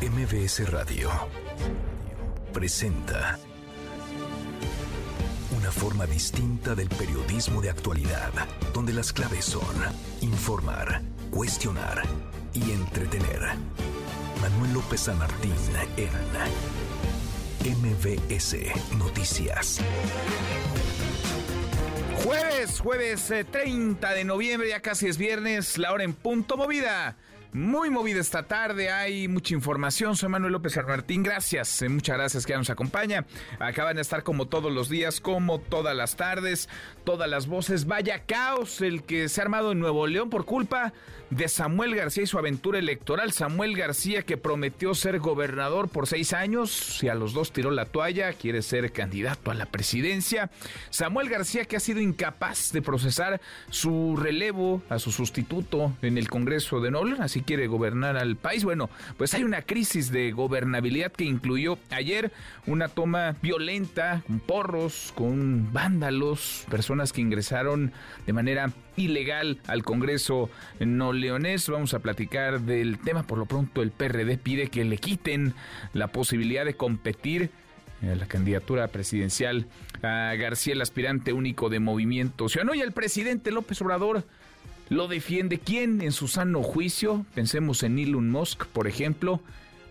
MBS Radio presenta una forma distinta del periodismo de actualidad, donde las claves son informar, cuestionar y entretener. Manuel López San Martín en MBS Noticias. Jueves, jueves eh, 30 de noviembre, ya casi es viernes, la hora en punto movida. Muy movida esta tarde, hay mucha información. Soy Manuel López San Martín, gracias, eh, muchas gracias que nos acompaña. Acaban de estar como todos los días, como todas las tardes, todas las voces. Vaya caos el que se ha armado en Nuevo León por culpa de Samuel García y su aventura electoral. Samuel García que prometió ser gobernador por seis años y a los dos tiró la toalla, quiere ser candidato a la presidencia. Samuel García que ha sido incapaz de procesar su relevo a su sustituto en el Congreso de Nuevo León, así quiere gobernar al país. Bueno, pues hay una crisis de gobernabilidad que incluyó ayer una toma violenta con porros, con vándalos, personas que ingresaron de manera ilegal al Congreso no leonés. Vamos a platicar del tema. Por lo pronto el PRD pide que le quiten la posibilidad de competir la candidatura presidencial a García, el aspirante único de Movimiento Ciudadano. Y el presidente López Obrador lo defiende. ¿Quién en su sano juicio? Pensemos en Elon Musk, por ejemplo.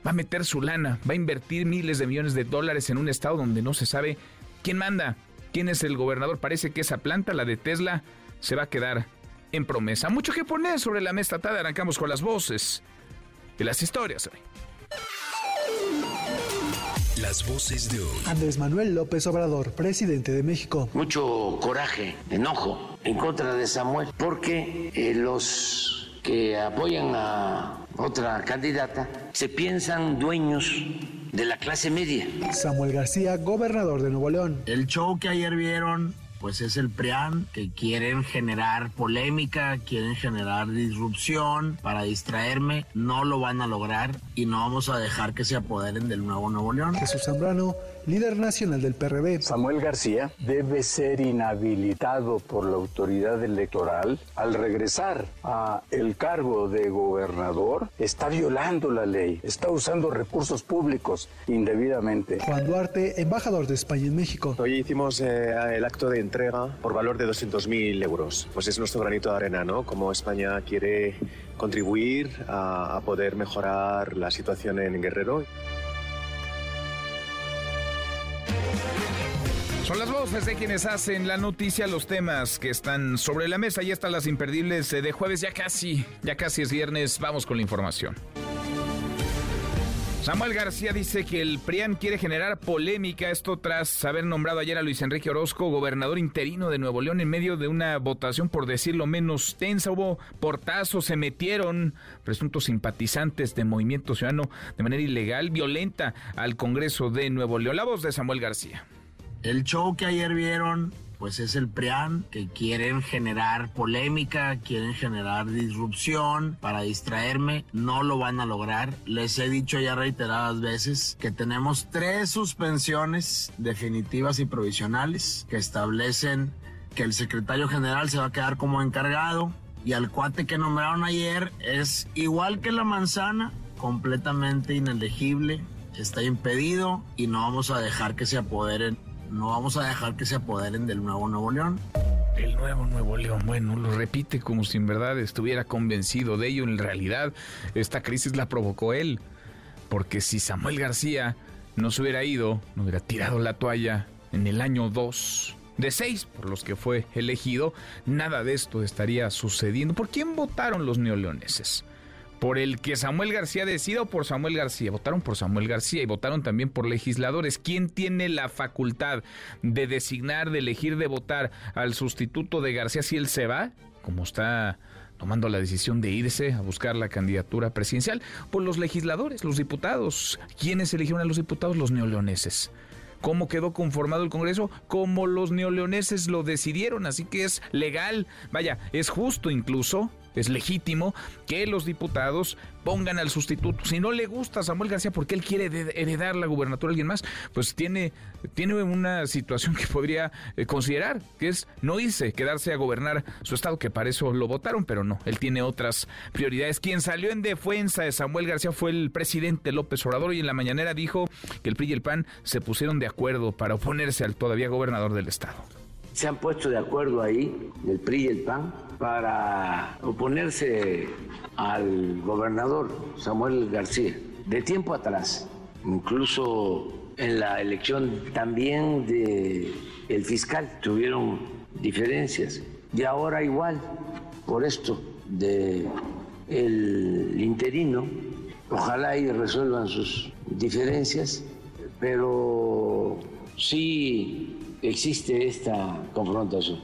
Va a meter su lana, va a invertir miles de millones de dólares en un estado donde no se sabe quién manda, quién es el gobernador. Parece que esa planta, la de Tesla, se va a quedar en promesa. Mucho que poner sobre la mesa tarde. Arrancamos con las voces de las historias. Las voces de hoy. Andrés Manuel López Obrador, presidente de México. Mucho coraje, enojo en contra de Samuel, porque eh, los que apoyan a otra candidata se piensan dueños de la clase media. Samuel García, gobernador de Nuevo León. El show que ayer vieron pues es el PRIAN, que quieren generar polémica, quieren generar disrupción para distraerme, no lo van a lograr y no vamos a dejar que se apoderen del nuevo Nuevo León. Jesús Zambrano, líder nacional del PRD. Samuel García debe ser inhabilitado por la autoridad electoral al regresar a el cargo de gobernador. Está violando la ley, está usando recursos públicos indebidamente. Juan Duarte, embajador de España en México. Hoy hicimos eh, el acto de entrega por valor de 200.000 euros. Pues es nuestro granito de arena, ¿no? Como España quiere contribuir a, a poder mejorar la situación en Guerrero. Son las voces de quienes hacen la noticia, los temas que están sobre la mesa. Y están las imperdibles de jueves, ya casi, ya casi es viernes. Vamos con la información. Samuel García dice que el PRIAN quiere generar polémica, esto tras haber nombrado ayer a Luis Enrique Orozco gobernador interino de Nuevo León en medio de una votación, por decirlo menos tensa. Hubo portazos, se metieron presuntos simpatizantes de Movimiento Ciudadano de manera ilegal, violenta al Congreso de Nuevo León. La voz de Samuel García. El show que ayer vieron pues es el PRIAN, que quieren generar polémica, quieren generar disrupción para distraerme, no lo van a lograr. Les he dicho ya reiteradas veces que tenemos tres suspensiones definitivas y provisionales que establecen que el secretario general se va a quedar como encargado y al cuate que nombraron ayer es igual que la manzana, completamente inelegible, está impedido y no vamos a dejar que se apoderen no vamos a dejar que se apoderen del nuevo Nuevo León. El nuevo Nuevo León, bueno, lo repite como si en verdad estuviera convencido de ello. En realidad, esta crisis la provocó él. Porque si Samuel García no se hubiera ido, no hubiera tirado la toalla en el año 2 de 6 por los que fue elegido, nada de esto estaría sucediendo. ¿Por quién votaron los neoleoneses? Por el que Samuel García decida o por Samuel García. Votaron por Samuel García y votaron también por legisladores. ¿Quién tiene la facultad de designar, de elegir, de votar al sustituto de García si él se va? Como está tomando la decisión de irse a buscar la candidatura presidencial, pues los legisladores, los diputados. ¿Quiénes eligieron a los diputados? Los neoleoneses. ¿Cómo quedó conformado el Congreso? Como los neoleoneses lo decidieron, así que es legal, vaya, es justo incluso es legítimo que los diputados pongan al sustituto. Si no le gusta a Samuel García porque él quiere heredar la gubernatura a alguien más, pues tiene, tiene una situación que podría eh, considerar, que es no irse, quedarse a gobernar su estado, que para eso lo votaron, pero no, él tiene otras prioridades. Quien salió en defensa de Samuel García fue el presidente López Obrador y en la mañanera dijo que el PRI y el PAN se pusieron de acuerdo para oponerse al todavía gobernador del estado se han puesto de acuerdo ahí, el PRI y el PAN, para oponerse al gobernador Samuel García, de tiempo atrás, incluso en la elección también de el fiscal tuvieron diferencias y ahora igual por esto de el interino ojalá y resuelvan sus diferencias pero sí existe esta confrontación.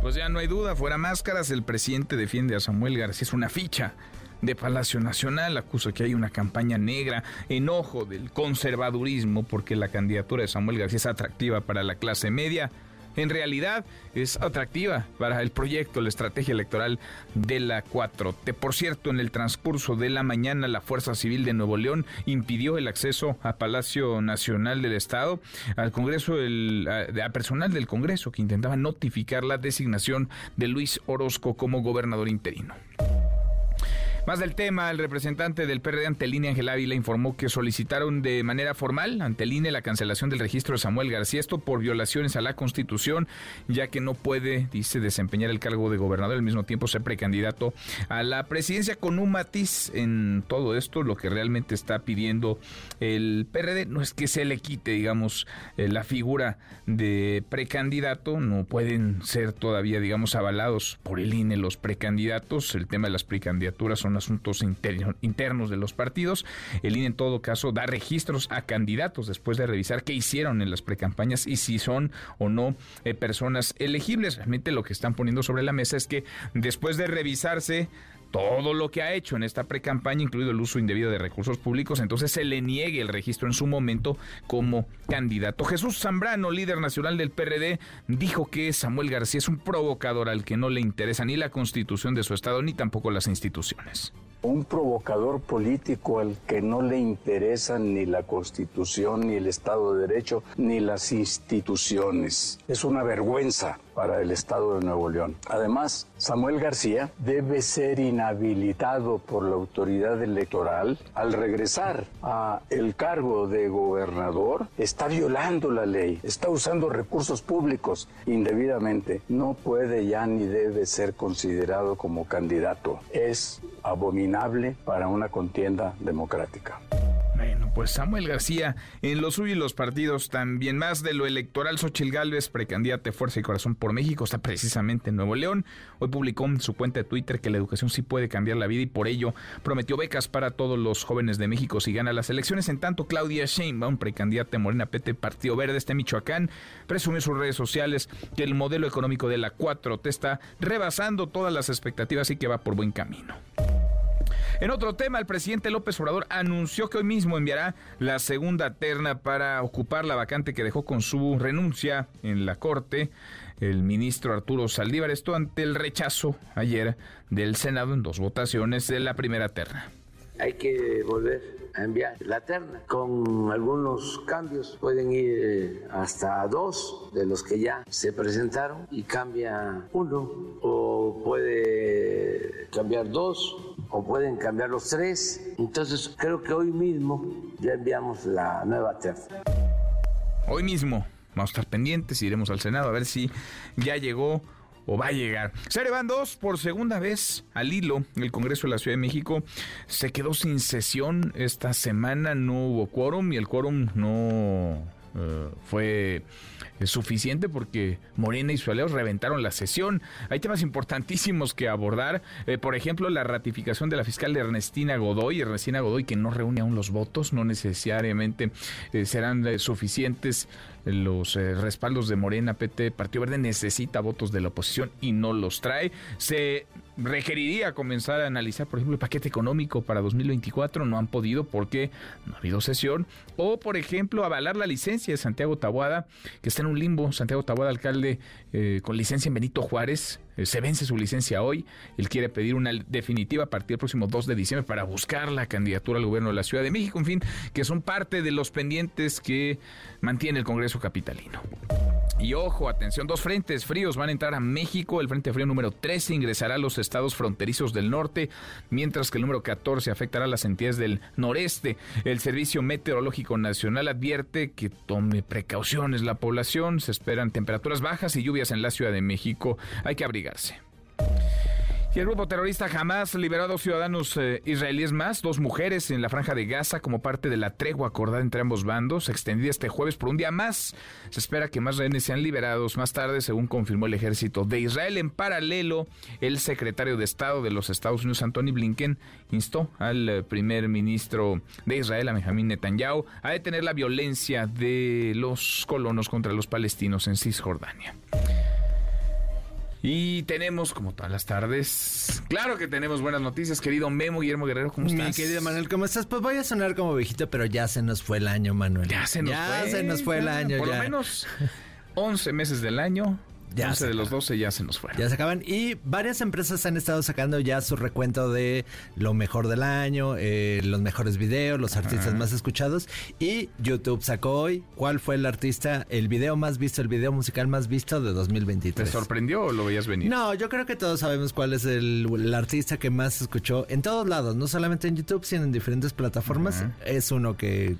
Pues ya no hay duda, fuera máscaras, el presidente defiende a Samuel García, es una ficha de Palacio Nacional, acusa que hay una campaña negra, enojo del conservadurismo porque la candidatura de Samuel García es atractiva para la clase media en realidad es atractiva para el proyecto, la estrategia electoral de la 4T. Por cierto, en el transcurso de la mañana, la Fuerza Civil de Nuevo León impidió el acceso a Palacio Nacional del Estado, al Congreso, el, a, personal del Congreso que intentaba notificar la designación de Luis Orozco como gobernador interino. Más del tema, el representante del PRD ante el INE, Ángel Ávila, informó que solicitaron de manera formal ante el INE la cancelación del registro de Samuel García, esto por violaciones a la Constitución, ya que no puede, dice, desempeñar el cargo de gobernador al mismo tiempo ser precandidato a la presidencia con un matiz en todo esto. Lo que realmente está pidiendo el PRD no es que se le quite, digamos, eh, la figura de precandidato, no pueden ser todavía, digamos, avalados por el INE los precandidatos. El tema de las precandidaturas son asuntos internos de los partidos. El INE en todo caso da registros a candidatos después de revisar qué hicieron en las precampañas y si son o no eh, personas elegibles. Realmente lo que están poniendo sobre la mesa es que después de revisarse todo lo que ha hecho en esta precampaña, incluido el uso indebido de recursos públicos, entonces se le niegue el registro en su momento como candidato. Jesús Zambrano, líder nacional del PRD, dijo que Samuel García es un provocador al que no le interesa ni la constitución de su estado ni tampoco las instituciones un provocador político al que no le interesan ni la Constitución, ni el Estado de Derecho, ni las instituciones. Es una vergüenza para el Estado de Nuevo León. Además, Samuel García debe ser inhabilitado por la autoridad electoral al regresar a el cargo de gobernador. Está violando la ley, está usando recursos públicos indebidamente. No puede ya ni debe ser considerado como candidato. Es abominable para una contienda democrática. Bueno, pues Samuel García, en lo suyo y los partidos también más de lo electoral, Xochil Gálvez, precandidata de Fuerza y Corazón por México, está precisamente en Nuevo León. Hoy publicó en su cuenta de Twitter que la educación sí puede cambiar la vida y por ello prometió becas para todos los jóvenes de México si gana las elecciones. En tanto, Claudia Sheinbaum, precandidata Morena PT Partido Verde este Michoacán, presumió en sus redes sociales que el modelo económico de la 4T está rebasando todas las expectativas y que va por buen camino. En otro tema, el presidente López Obrador anunció que hoy mismo enviará la segunda terna para ocupar la vacante que dejó con su renuncia en la Corte el ministro Arturo Saldívar. Esto ante el rechazo ayer del Senado en dos votaciones de la primera terna. Hay que volver a enviar la terna con algunos cambios. Pueden ir eh, hasta dos de los que ya se presentaron y cambia uno o puede cambiar dos o pueden cambiar los tres. Entonces creo que hoy mismo ya enviamos la nueva terna. Hoy mismo vamos a estar pendientes, iremos al Senado a ver si ya llegó o va a llegar. Se van dos por segunda vez al hilo. El Congreso de la Ciudad de México se quedó sin sesión esta semana, no hubo quórum y el quórum no eh, fue suficiente porque Morena y su aliados reventaron la sesión. Hay temas importantísimos que abordar, eh, por ejemplo, la ratificación de la fiscal Ernestina Godoy, Ernestina Godoy que no reúne aún los votos, no necesariamente eh, serán eh, suficientes los respaldos de Morena, PT, Partido Verde necesita votos de la oposición y no los trae. Se requeriría comenzar a analizar, por ejemplo, el paquete económico para 2024. No han podido porque no ha habido sesión. O, por ejemplo, avalar la licencia de Santiago Tabuada, que está en un limbo. Santiago Tabuada, alcalde eh, con licencia en Benito Juárez. Eh, se vence su licencia hoy. Él quiere pedir una definitiva a partir del próximo 2 de diciembre para buscar la candidatura al gobierno de la Ciudad de México. En fin, que son parte de los pendientes que mantiene el Congreso Capitalino. Y ojo, atención, dos frentes fríos van a entrar a México. El frente frío número 13 ingresará a los estados fronterizos del norte, mientras que el número 14 afectará a las entidades del noreste. El Servicio Meteorológico Nacional advierte que tome precauciones la población. Se esperan temperaturas bajas y lluvias en la Ciudad de México. Hay que abrigarse. Y el grupo terrorista Hamas liberó a dos ciudadanos eh, israelíes más, dos mujeres en la franja de Gaza como parte de la tregua acordada entre ambos bandos, extendida este jueves por un día más. Se espera que más rehenes sean liberados más tarde, según confirmó el ejército de Israel. En paralelo, el secretario de Estado de los Estados Unidos, Anthony Blinken, instó al eh, primer ministro de Israel, a Benjamin Netanyahu, a detener la violencia de los colonos contra los palestinos en Cisjordania. Y tenemos, como todas las tardes, claro que tenemos buenas noticias, querido Memo Guillermo Guerrero, ¿cómo estás? Mi querido Manuel, ¿cómo estás? Pues voy a sonar como viejito, pero ya se nos fue el año, Manuel. Ya se nos ya fue. se nos fue el año. Por ya. lo menos 11 meses del año. Ya 11 se de los acabó. 12 ya se nos fueron. Ya se acaban. Y varias empresas han estado sacando ya su recuento de lo mejor del año, eh, los mejores videos, los artistas más escuchados. Y YouTube sacó hoy cuál fue el artista, el video más visto, el video musical más visto de ¿Te 2023. sorprendió o lo veías venir? No, yo creo que todos sabemos cuál es el, el artista que más se escuchó en todos lados, no solamente en YouTube, sino en diferentes plataformas. Es uno que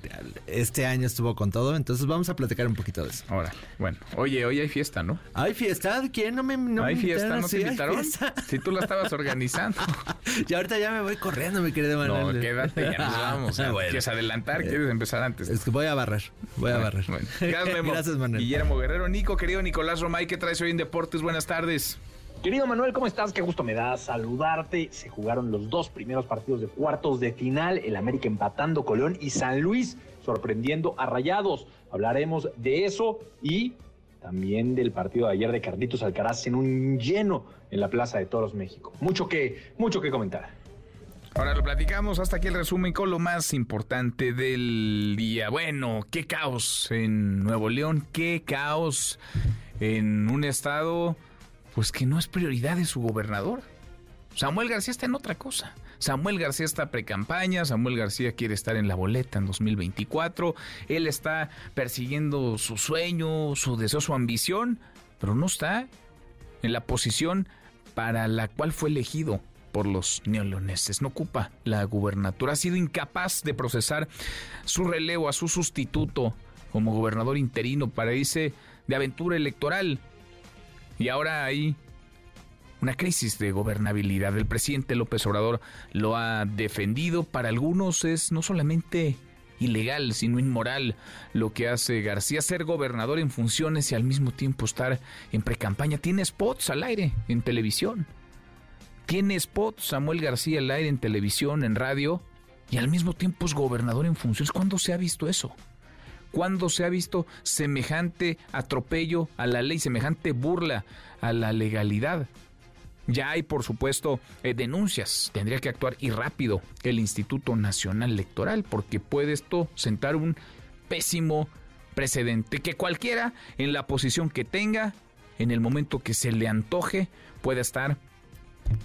este año estuvo con todo, entonces vamos a platicar un poquito de eso. Ahora, bueno, oye, hoy hay fiesta, ¿no? ¿Hay fiesta? ¿Quién? No me, no hay me fiesta? ¿no te hay invitaron? fiesta. Si tú la estabas organizando. Y ahorita ya me voy corriendo, mi querido No, Manuel. quédate, ya nos vamos. Ah, bueno. ¿Quieres adelantar? ¿Quieres empezar antes? Es que voy a barrer, voy a barrer. Bueno, gracias, Memo. Gracias, Manuel. Guillermo Guerrero, Nico, querido Nicolás Romay, ¿qué traes hoy en Deportes? Buenas tardes. Querido Manuel, ¿cómo estás? Qué gusto me da saludarte. Se jugaron los dos primeros partidos de cuartos de final, el América empatando con León y San Luis sorprendiendo a Rayados. Hablaremos de eso y también del partido de ayer de Carlitos Alcaraz en un lleno en la Plaza de Toros México. Mucho que, mucho que comentar. Ahora lo platicamos, hasta aquí el resumen con lo más importante del día. Bueno, qué caos en Nuevo León, qué caos en un estado pues que no es prioridad de su gobernador. Samuel García está en otra cosa. Samuel García está pre-campaña, Samuel García quiere estar en la boleta en 2024, él está persiguiendo su sueño, su deseo, su ambición, pero no está en la posición para la cual fue elegido por los neoleoneses. No ocupa la gubernatura. Ha sido incapaz de procesar su relevo a su sustituto como gobernador interino para irse de aventura electoral. Y ahora hay una crisis de gobernabilidad. El presidente López Obrador lo ha defendido. Para algunos es no solamente ilegal, sino inmoral lo que hace García ser gobernador en funciones y al mismo tiempo estar en precampaña. Tiene spots al aire en televisión. Tiene spots Samuel García al aire en televisión, en radio y al mismo tiempo es gobernador en funciones. ¿Cuándo se ha visto eso? ¿Cuándo se ha visto semejante atropello a la ley, semejante burla a la legalidad? Ya hay, por supuesto, eh, denuncias. Tendría que actuar y rápido el Instituto Nacional Electoral porque puede esto sentar un pésimo precedente que cualquiera en la posición que tenga, en el momento que se le antoje, pueda estar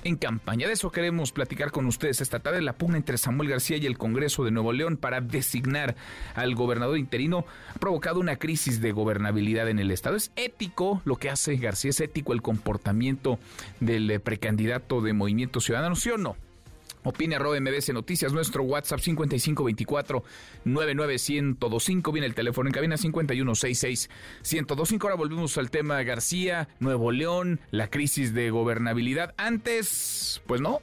en campaña. De eso queremos platicar con ustedes esta tarde. La pugna entre Samuel García y el Congreso de Nuevo León para designar al gobernador interino ha provocado una crisis de gobernabilidad en el Estado. Es ético lo que hace García, es ético el comportamiento del precandidato de Movimiento Ciudadano, ¿sí o no? Opine arroba MBC Noticias, nuestro WhatsApp 5524 99125. Viene el teléfono en cabina 5166 1025. Ahora volvemos al tema García, Nuevo León, la crisis de gobernabilidad. Antes, pues no.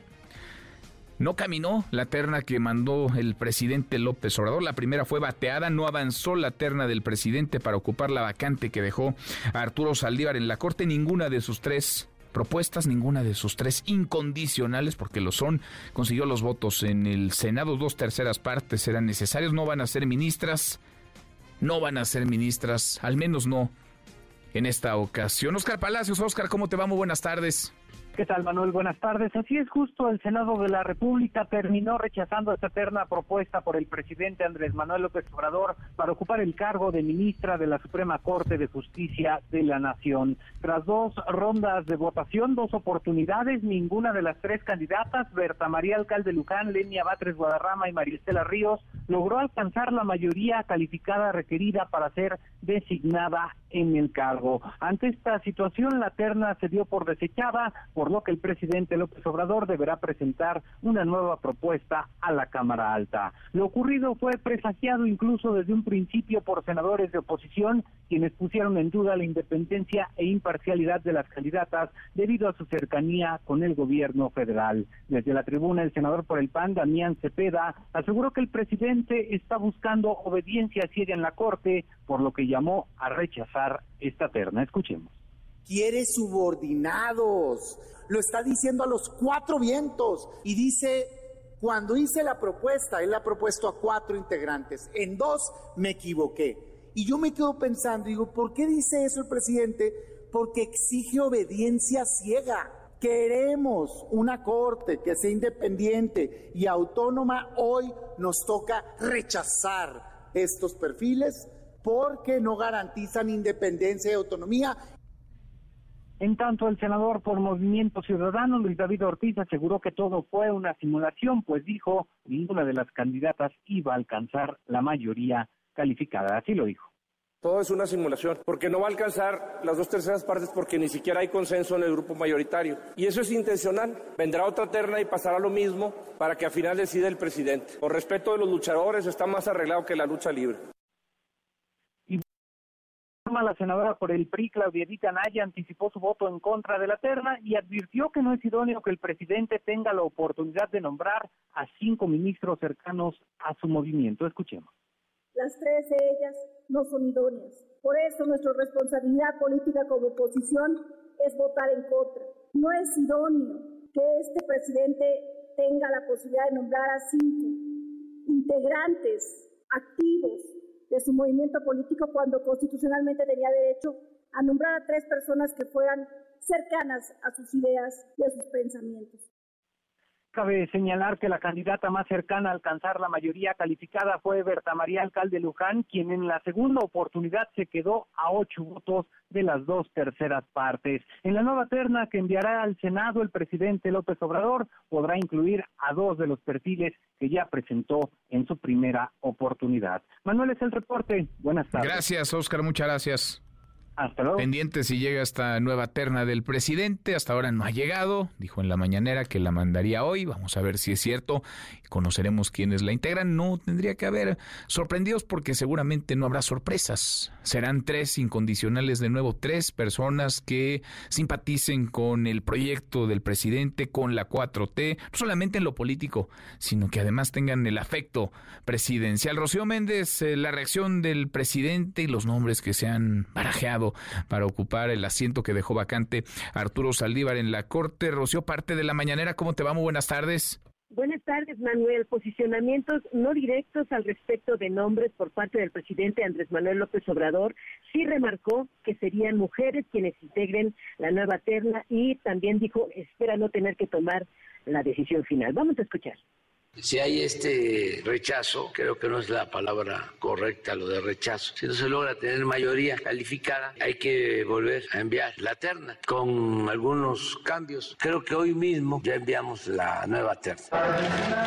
No caminó la terna que mandó el presidente López Obrador. La primera fue bateada, no avanzó la terna del presidente para ocupar la vacante que dejó a Arturo Saldívar en la corte. Ninguna de sus tres propuestas, ninguna de sus tres incondicionales, porque lo son, consiguió los votos en el Senado, dos terceras partes eran necesarios, no van a ser ministras, no van a ser ministras, al menos no en esta ocasión. Oscar Palacios, Oscar, ¿cómo te va? Muy buenas tardes. ¿Qué tal, Manuel? Buenas tardes. Así es, justo el Senado de la República terminó rechazando esta eterna propuesta por el presidente Andrés Manuel López Obrador para ocupar el cargo de ministra de la Suprema Corte de Justicia de la Nación. Tras dos rondas de votación, dos oportunidades, ninguna de las tres candidatas, Berta María Alcalde Luján, Lenia Batres Guadarrama y María Estela Ríos, logró alcanzar la mayoría calificada requerida para ser designada en el cargo. Ante esta situación, la terna se dio por desechada, por lo que el presidente López Obrador deberá presentar una nueva propuesta a la Cámara Alta. Lo ocurrido fue presagiado incluso desde un principio por senadores de oposición, quienes pusieron en duda la independencia e imparcialidad de las candidatas debido a su cercanía con el gobierno federal. Desde la tribuna, el senador por el PAN, Damián Cepeda, aseguró que el presidente está buscando obediencia ciega en la Corte, por lo que llamó a rechazar esta terna. Escuchemos. Quiere subordinados, lo está diciendo a los cuatro vientos y dice, cuando hice la propuesta, él ha propuesto a cuatro integrantes, en dos me equivoqué. Y yo me quedo pensando, digo, ¿por qué dice eso el presidente? Porque exige obediencia ciega. Queremos una corte que sea independiente y autónoma. Hoy nos toca rechazar estos perfiles porque no garantizan independencia y autonomía. En tanto, el senador por Movimiento Ciudadano, Luis David Ortiz, aseguró que todo fue una simulación, pues dijo, ninguna de las candidatas iba a alcanzar la mayoría calificada. Así lo dijo. Todo es una simulación, porque no va a alcanzar las dos terceras partes porque ni siquiera hay consenso en el grupo mayoritario. Y eso es intencional. Vendrá otra terna y pasará lo mismo para que al final decida el presidente. Por respeto de los luchadores, está más arreglado que la lucha libre la senadora por el PRI, Claudia Edith Anaya, anticipó su voto en contra de la terna y advirtió que no es idóneo que el presidente tenga la oportunidad de nombrar a cinco ministros cercanos a su movimiento. Escuchemos. Las tres de ellas no son idóneas. Por eso nuestra responsabilidad política como oposición es votar en contra. No es idóneo que este presidente tenga la posibilidad de nombrar a cinco integrantes activos de su movimiento político cuando constitucionalmente tenía derecho a nombrar a tres personas que fueran cercanas a sus ideas y a sus pensamientos. Cabe señalar que la candidata más cercana a alcanzar la mayoría calificada fue Berta María Alcalde Luján, quien en la segunda oportunidad se quedó a ocho votos de las dos terceras partes. En la nueva terna que enviará al Senado el presidente López Obrador podrá incluir a dos de los perfiles que ya presentó en su primera oportunidad. Manuel es el reporte. Buenas tardes. Gracias, Oscar. Muchas gracias. Hasta. Pendiente si llega esta nueva terna del presidente. Hasta ahora no ha llegado. Dijo en la mañanera que la mandaría hoy. Vamos a ver si es cierto. Conoceremos quiénes la integran. No tendría que haber sorprendidos porque seguramente no habrá sorpresas. Serán tres incondicionales de nuevo. Tres personas que simpaticen con el proyecto del presidente, con la 4T. No solamente en lo político, sino que además tengan el afecto presidencial. Rocío Méndez, eh, la reacción del presidente y los nombres que se han barajeado para ocupar el asiento que dejó vacante Arturo Saldívar en la Corte. Rocío, parte de la mañanera, ¿cómo te va? Muy buenas tardes. Buenas tardes, Manuel. Posicionamientos no directos al respecto de nombres por parte del presidente Andrés Manuel López Obrador. Sí remarcó que serían mujeres quienes integren la nueva terna y también dijo espera no tener que tomar la decisión final. Vamos a escuchar. Si hay este rechazo, creo que no es la palabra correcta lo de rechazo. Si no se logra tener mayoría calificada, hay que volver a enviar la terna con algunos cambios. Creo que hoy mismo ya enviamos la nueva terna.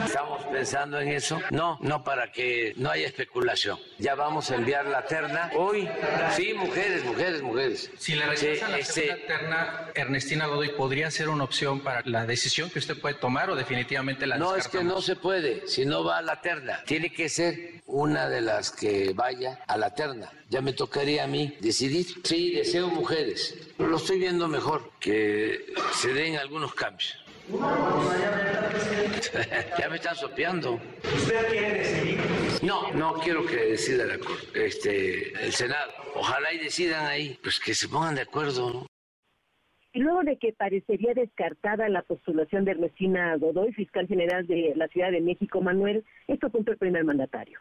Estamos pensando en eso. No, no para que no haya especulación. Ya vamos a enviar la terna hoy. Sí, mujeres, mujeres, mujeres. Si le rechazan la este terna, Ernestina Godoy, ¿podría ser una opción para la decisión que usted puede tomar o definitivamente la No, es que no se puede, si no va a la terna. Tiene que ser una de las que vaya a la terna. Ya me tocaría a mí decidir. Sí, deseo mujeres. Lo estoy viendo mejor, que se den algunos cambios. ya me están sopeando. ¿Usted quiere decidir? No, no quiero que decida la, este, el Senado. Ojalá y decidan ahí, pues que se pongan de acuerdo, ¿no? Luego de que parecería descartada la postulación de Ernestina Godoy, fiscal general de la Ciudad de México, Manuel, esto apuntó el primer mandatario.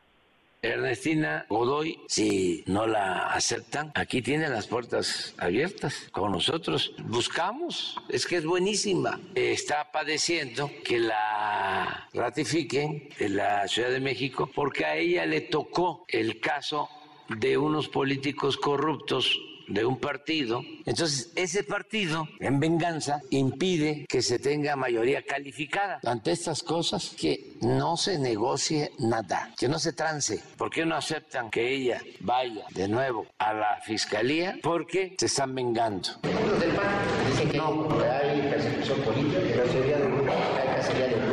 Ernestina Godoy, si no la aceptan, aquí tiene las puertas abiertas con nosotros. Buscamos, es que es buenísima. Está padeciendo que la ratifiquen en la Ciudad de México porque a ella le tocó el caso de unos políticos corruptos de un partido. Entonces, ese partido, en venganza, impide que se tenga mayoría calificada. Ante estas cosas, que no se negocie nada, que no se trance. ¿Por qué no aceptan que ella vaya de nuevo a la fiscalía? Porque se están vengando. Los del PAN dicen que no, hay persecución política, hay cacería de.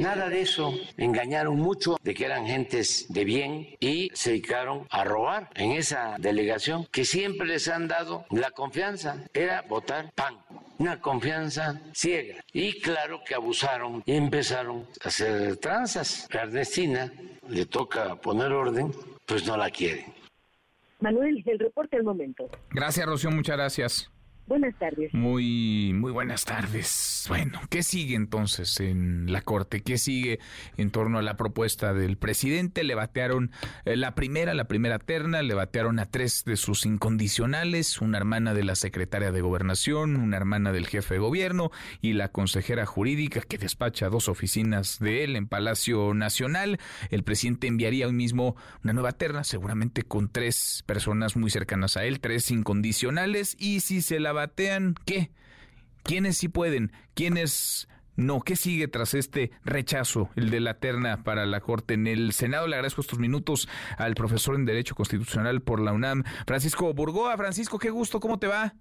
Nada de eso. Engañaron mucho de que eran gentes de bien y se dedicaron a robar en esa delegación que siempre les han dado la confianza. Era votar PAN una confianza ciega. Y claro que abusaron y empezaron a hacer tranzas. Ernestina le toca poner orden, pues no la quieren. Manuel, el reporte al momento. Gracias, Rocío, muchas gracias. Buenas tardes. Muy, muy buenas tardes. Bueno, ¿qué sigue entonces en la Corte? ¿Qué sigue en torno a la propuesta del presidente? Le batearon eh, la primera, la primera terna, le batearon a tres de sus incondicionales, una hermana de la secretaria de Gobernación, una hermana del jefe de gobierno y la consejera jurídica que despacha dos oficinas de él en Palacio Nacional. El presidente enviaría hoy mismo una nueva terna, seguramente con tres personas muy cercanas a él, tres incondicionales, y si se la batean, ¿qué? ¿Quiénes sí pueden? ¿Quiénes no? ¿Qué sigue tras este rechazo, el de la terna para la Corte? En el Senado le agradezco estos minutos al profesor en Derecho Constitucional por la UNAM, Francisco Burgoa. Francisco, qué gusto, ¿cómo te va?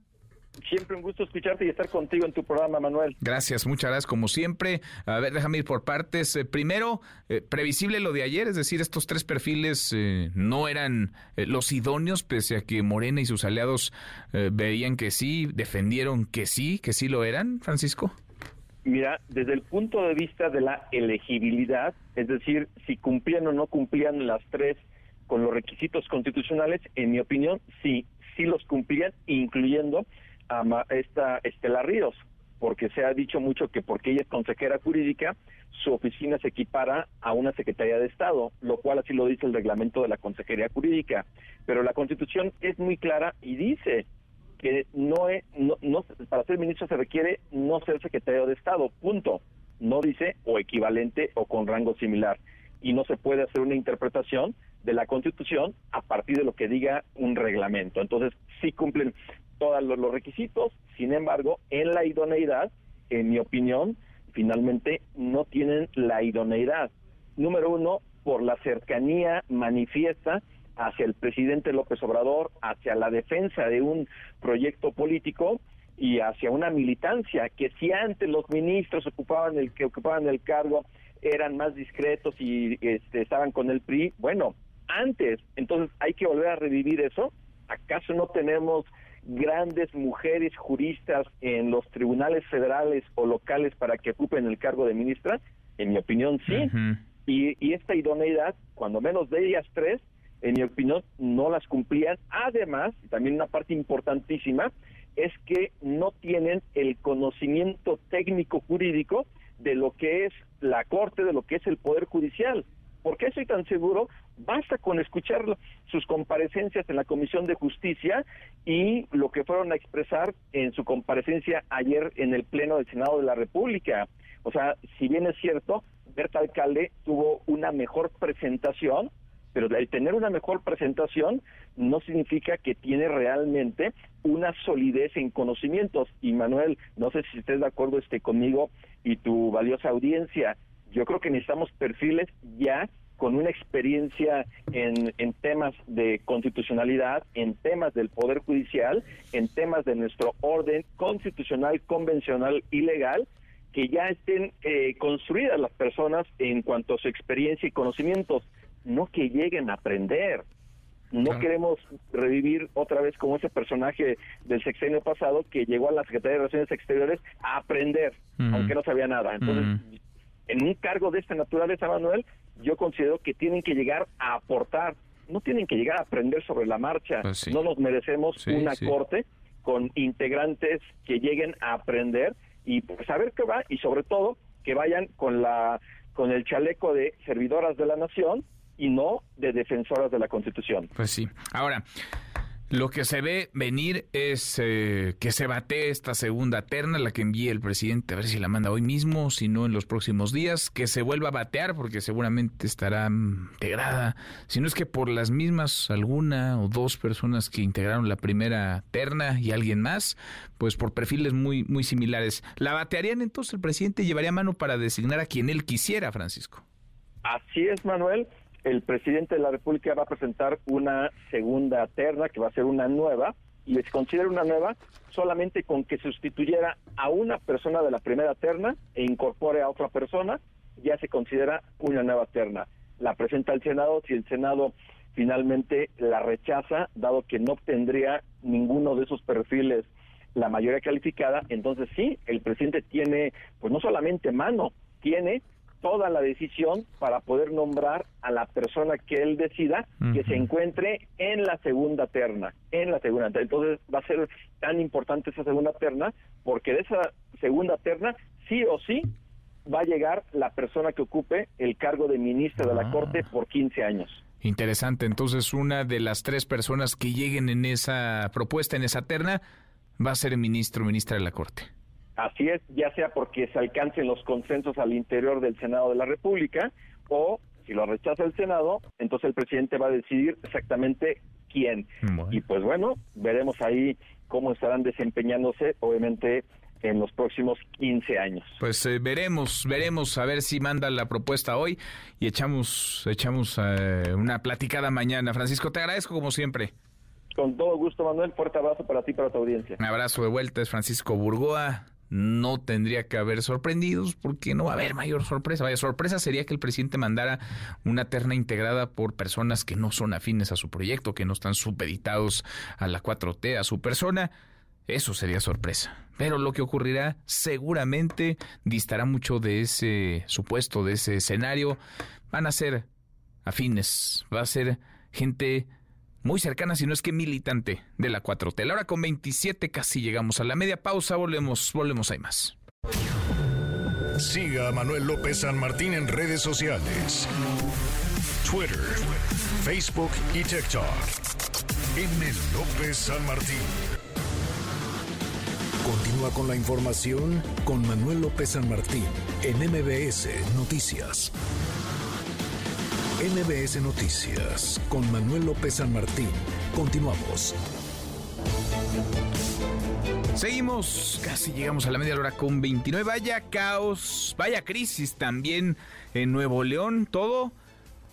Siempre un gusto escucharte y estar contigo en tu programa, Manuel. Gracias, muchas gracias como siempre. A ver, déjame ir por partes. Eh, primero, eh, previsible lo de ayer, es decir, estos tres perfiles eh, no eran eh, los idóneos, pese a que Morena y sus aliados eh, veían que sí, defendieron que sí, que sí lo eran, Francisco. Mira, desde el punto de vista de la elegibilidad, es decir, si cumplían o no cumplían las tres con los requisitos constitucionales, en mi opinión, sí, sí los cumplían, incluyendo a esta Estela Ríos, porque se ha dicho mucho que porque ella es consejera jurídica, su oficina se equipara a una Secretaría de Estado, lo cual así lo dice el reglamento de la Consejería Jurídica. Pero la Constitución es muy clara y dice que no es, no, no- para ser ministro se requiere no ser secretario de Estado, punto. No dice o equivalente o con rango similar. Y no se puede hacer una interpretación de la Constitución a partir de lo que diga un reglamento. Entonces, sí cumplen todos los, requisitos, sin embargo, en la idoneidad, en mi opinión, finalmente no tienen la idoneidad. Número uno, por la cercanía manifiesta hacia el presidente López Obrador, hacia la defensa de un proyecto político y hacia una militancia que si antes los ministros ocupaban el que ocupaban el cargo eran más discretos y este, estaban con el PRI, bueno, antes, entonces hay que volver a revivir eso. ¿Acaso no tenemos grandes mujeres juristas en los tribunales federales o locales para que ocupen el cargo de ministra? En mi opinión, sí. y, y esta idoneidad, cuando menos de ellas tres, en mi opinión, no las cumplían. Además, y también una parte importantísima, es que no tienen el conocimiento técnico jurídico de lo que es la Corte, de lo que es el Poder Judicial. ¿Por qué estoy tan seguro? Basta con escuchar sus comparecencias en la Comisión de Justicia y lo que fueron a expresar en su comparecencia ayer en el Pleno del Senado de la República. O sea, si bien es cierto, Berta Alcalde tuvo una mejor presentación, pero el tener una mejor presentación no significa que tiene realmente una solidez en conocimientos. Y Manuel, no sé si estés de acuerdo este conmigo y tu valiosa audiencia. Yo creo que necesitamos perfiles ya con una experiencia en, en temas de constitucionalidad, en temas del Poder Judicial, en temas de nuestro orden constitucional, convencional y legal, que ya estén eh, construidas las personas en cuanto a su experiencia y conocimientos, no que lleguen a aprender. No queremos revivir otra vez como ese personaje del sexenio pasado que llegó a la Secretaría de Relaciones Exteriores a aprender, aunque no sabía nada. Entonces, en un cargo de esta naturaleza, Manuel, yo considero que tienen que llegar a aportar, no tienen que llegar a aprender sobre la marcha. Pues sí. No nos merecemos Sí, una sí. corte con integrantes que lleguen a aprender y pues saber qué va y sobre todo que vayan con la con el chaleco de servidoras de la nación y no de defensoras de la Constitución. Pues sí. Ahora, lo que se ve venir es eh, que se bate esta segunda terna, la que envíe el presidente, a ver si la manda hoy mismo, si no en los próximos días, que se vuelva a batear porque seguramente estará integrada, si no es que por las mismas alguna o dos personas que integraron la primera terna y alguien más, pues por perfiles muy, muy similares. ¿La batearían entonces el presidente llevaría mano para designar a quien él quisiera, Francisco? Así es, Manuel el presidente de la República va a presentar una segunda terna, que va a ser una nueva, y se considera una nueva solamente con que sustituyera a una persona de la primera terna e incorpore a otra persona, ya se considera una nueva terna. La presenta el Senado, si el Senado finalmente la rechaza, dado que no obtendría ninguno de esos perfiles la mayoría calificada, entonces sí, el presidente tiene, pues no solamente mano, tiene toda la decisión para poder nombrar a la persona que él decida que se encuentre en la segunda terna, en la segunda terna. Entonces va a ser tan importante esa segunda terna porque de esa segunda terna sí o sí va a llegar la persona que ocupe el cargo de ministra de la ah. Corte por 15 años. Interesante, entonces una de las tres personas que lleguen en esa propuesta, en esa terna, va a ser ministro o ministra de la Corte. Así es, ya sea porque se alcancen los consensos al interior del Senado de la República o si lo rechaza el Senado, entonces el presidente va a decidir exactamente quién. Y pues bueno, veremos ahí cómo estarán desempeñándose, obviamente en los próximos 15 años. Pues eh, veremos, veremos a ver si manda la propuesta hoy y echamos echamos eh, una platicada mañana. Francisco, te agradezco como siempre. Con todo gusto, Manuel. Fuerte abrazo para ti y para tu audiencia. Un abrazo de vuelta, es Francisco Burgoa, no tendría que haber sorprendidos porque no va a haber mayor sorpresa. Vaya, sorpresa sería que el presidente mandara una terna integrada por personas que no son afines a su proyecto, que no están supeditados a la 4T, a su persona. Eso sería sorpresa. Pero lo que ocurrirá seguramente distará mucho de ese supuesto, de ese escenario. Van a ser afines, va a ser gente muy cercana, si no es que militante de la 4T. La hora con 27 casi llegamos a la media pausa, volvemos, volvemos, hay más. Siga a Manuel López San Martín en redes sociales. Twitter, Facebook y TikTok. M. López San Martín. Continúa con la información con Manuel López San Martín en MBS Noticias. NBS Noticias con Manuel López San Martín. Continuamos. Seguimos, casi llegamos a la media hora con 29. Vaya caos, vaya crisis también en Nuevo León. Todo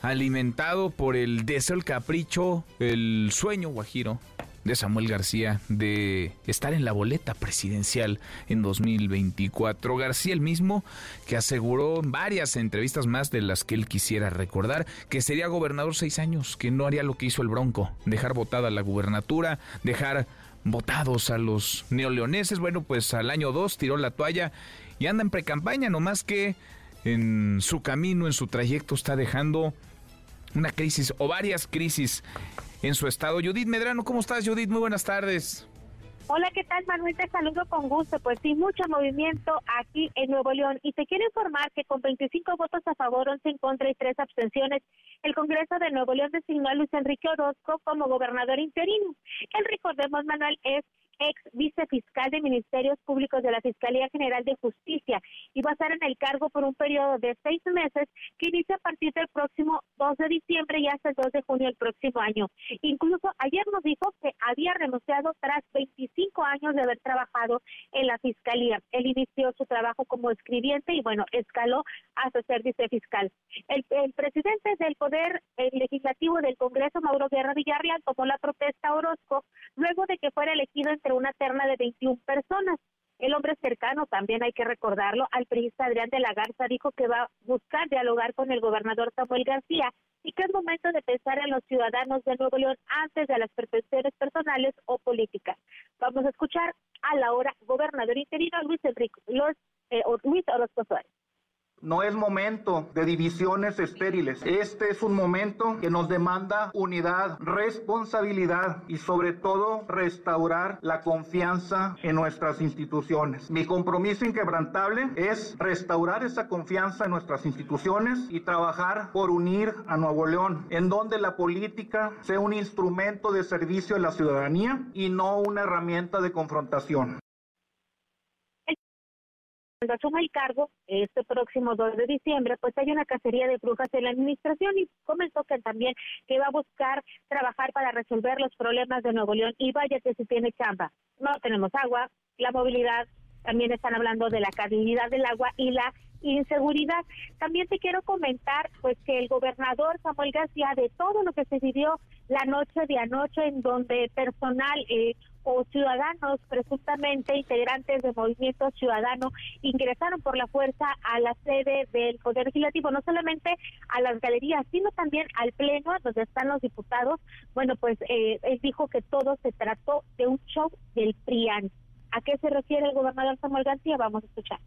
alimentado por el deseo, el capricho, el sueño guajiro de Samuel García de estar en la boleta presidencial en 2024. García el mismo que aseguró varias entrevistas más de las que él quisiera recordar que sería gobernador seis años, que no haría lo que hizo el Bronco, dejar votada la gubernatura, dejar votados a los neoleoneses. Bueno, pues al año dos tiró la toalla y anda en precampaña, nomás que en su camino, en su trayecto está dejando una crisis o varias crisis en su estado. Judith Medrano, ¿cómo estás, Judith? Muy buenas tardes. Hola, ¿qué tal, Manuel? Te saludo con gusto. Pues sí, mucho movimiento aquí en Nuevo León. Y te quiero informar que con 25 votos a favor, 11 en contra y 3 abstenciones, el Congreso de Nuevo León designó a Luis Enrique Orozco como gobernador interino. El recordemos, Manuel, es ex vicefiscal de Ministerios Públicos de la Fiscalía General de Justicia y va a estar en el cargo por un periodo de seis meses que inicia a partir del próximo 2 de diciembre y hasta el 2 de junio del próximo año. Incluso ayer nos dijo que había renunciado tras 25 años de haber trabajado en la Fiscalía. Él inició su trabajo como escribiente y bueno, escaló hasta ser vicefiscal. El, el presidente del Poder Legislativo del Congreso, Mauro Guerra Villarreal, tomó la protesta a Orozco luego de que fuera elegido entre una terna de 21 personas. El hombre cercano, también hay que recordarlo, al periodista Adrián de la Garza dijo que va a buscar dialogar con el gobernador Samuel García y que es momento de pensar en los ciudadanos de Nuevo León antes de las percepciones personales o políticas. Vamos a escuchar a la hora gobernador interino Luis Enrique, eh, Luis Orozco Suárez. No es momento de divisiones estériles. Este es un momento que nos demanda unidad, responsabilidad y sobre todo restaurar la confianza en nuestras instituciones. Mi compromiso inquebrantable es restaurar esa confianza en nuestras instituciones y trabajar por unir a Nuevo León, en donde la política sea un instrumento de servicio a la ciudadanía y no una herramienta de confrontación cuando asuma el cargo este próximo 2 de diciembre, pues hay una cacería de brujas en la administración y comentó que también que va a buscar trabajar para resolver los problemas de Nuevo León y vaya que se tiene chamba. No tenemos agua, la movilidad, también están hablando de la calidad del agua y la inseguridad. También te quiero comentar pues que el gobernador Samuel García de todo lo que se vivió la noche de anoche en donde personal eh, o ciudadanos presuntamente integrantes del movimiento ciudadano ingresaron por la fuerza a la sede del Poder Legislativo, no solamente a las galerías, sino también al Pleno, donde están los diputados. Bueno, pues eh, él dijo que todo se trató de un show del PRIAN. ¿A qué se refiere el gobernador Samuel García? Vamos a escuchar.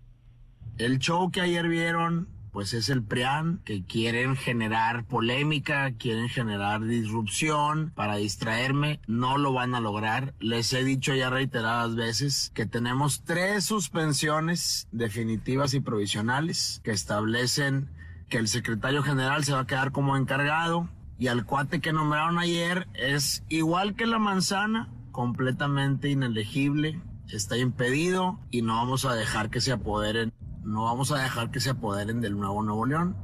El show que ayer vieron pues es el PRIAN, que quieren generar polémica, quieren generar disrupción para distraerme, no lo van a lograr. Les he dicho ya reiteradas veces que tenemos tres suspensiones definitivas y provisionales que establecen que el secretario general se va a quedar como encargado y al cuate que nombraron ayer es igual que la manzana, completamente inelegible, está impedido y no vamos a dejar que se apoderen no vamos a dejar que se apoderen del nuevo Nuevo León.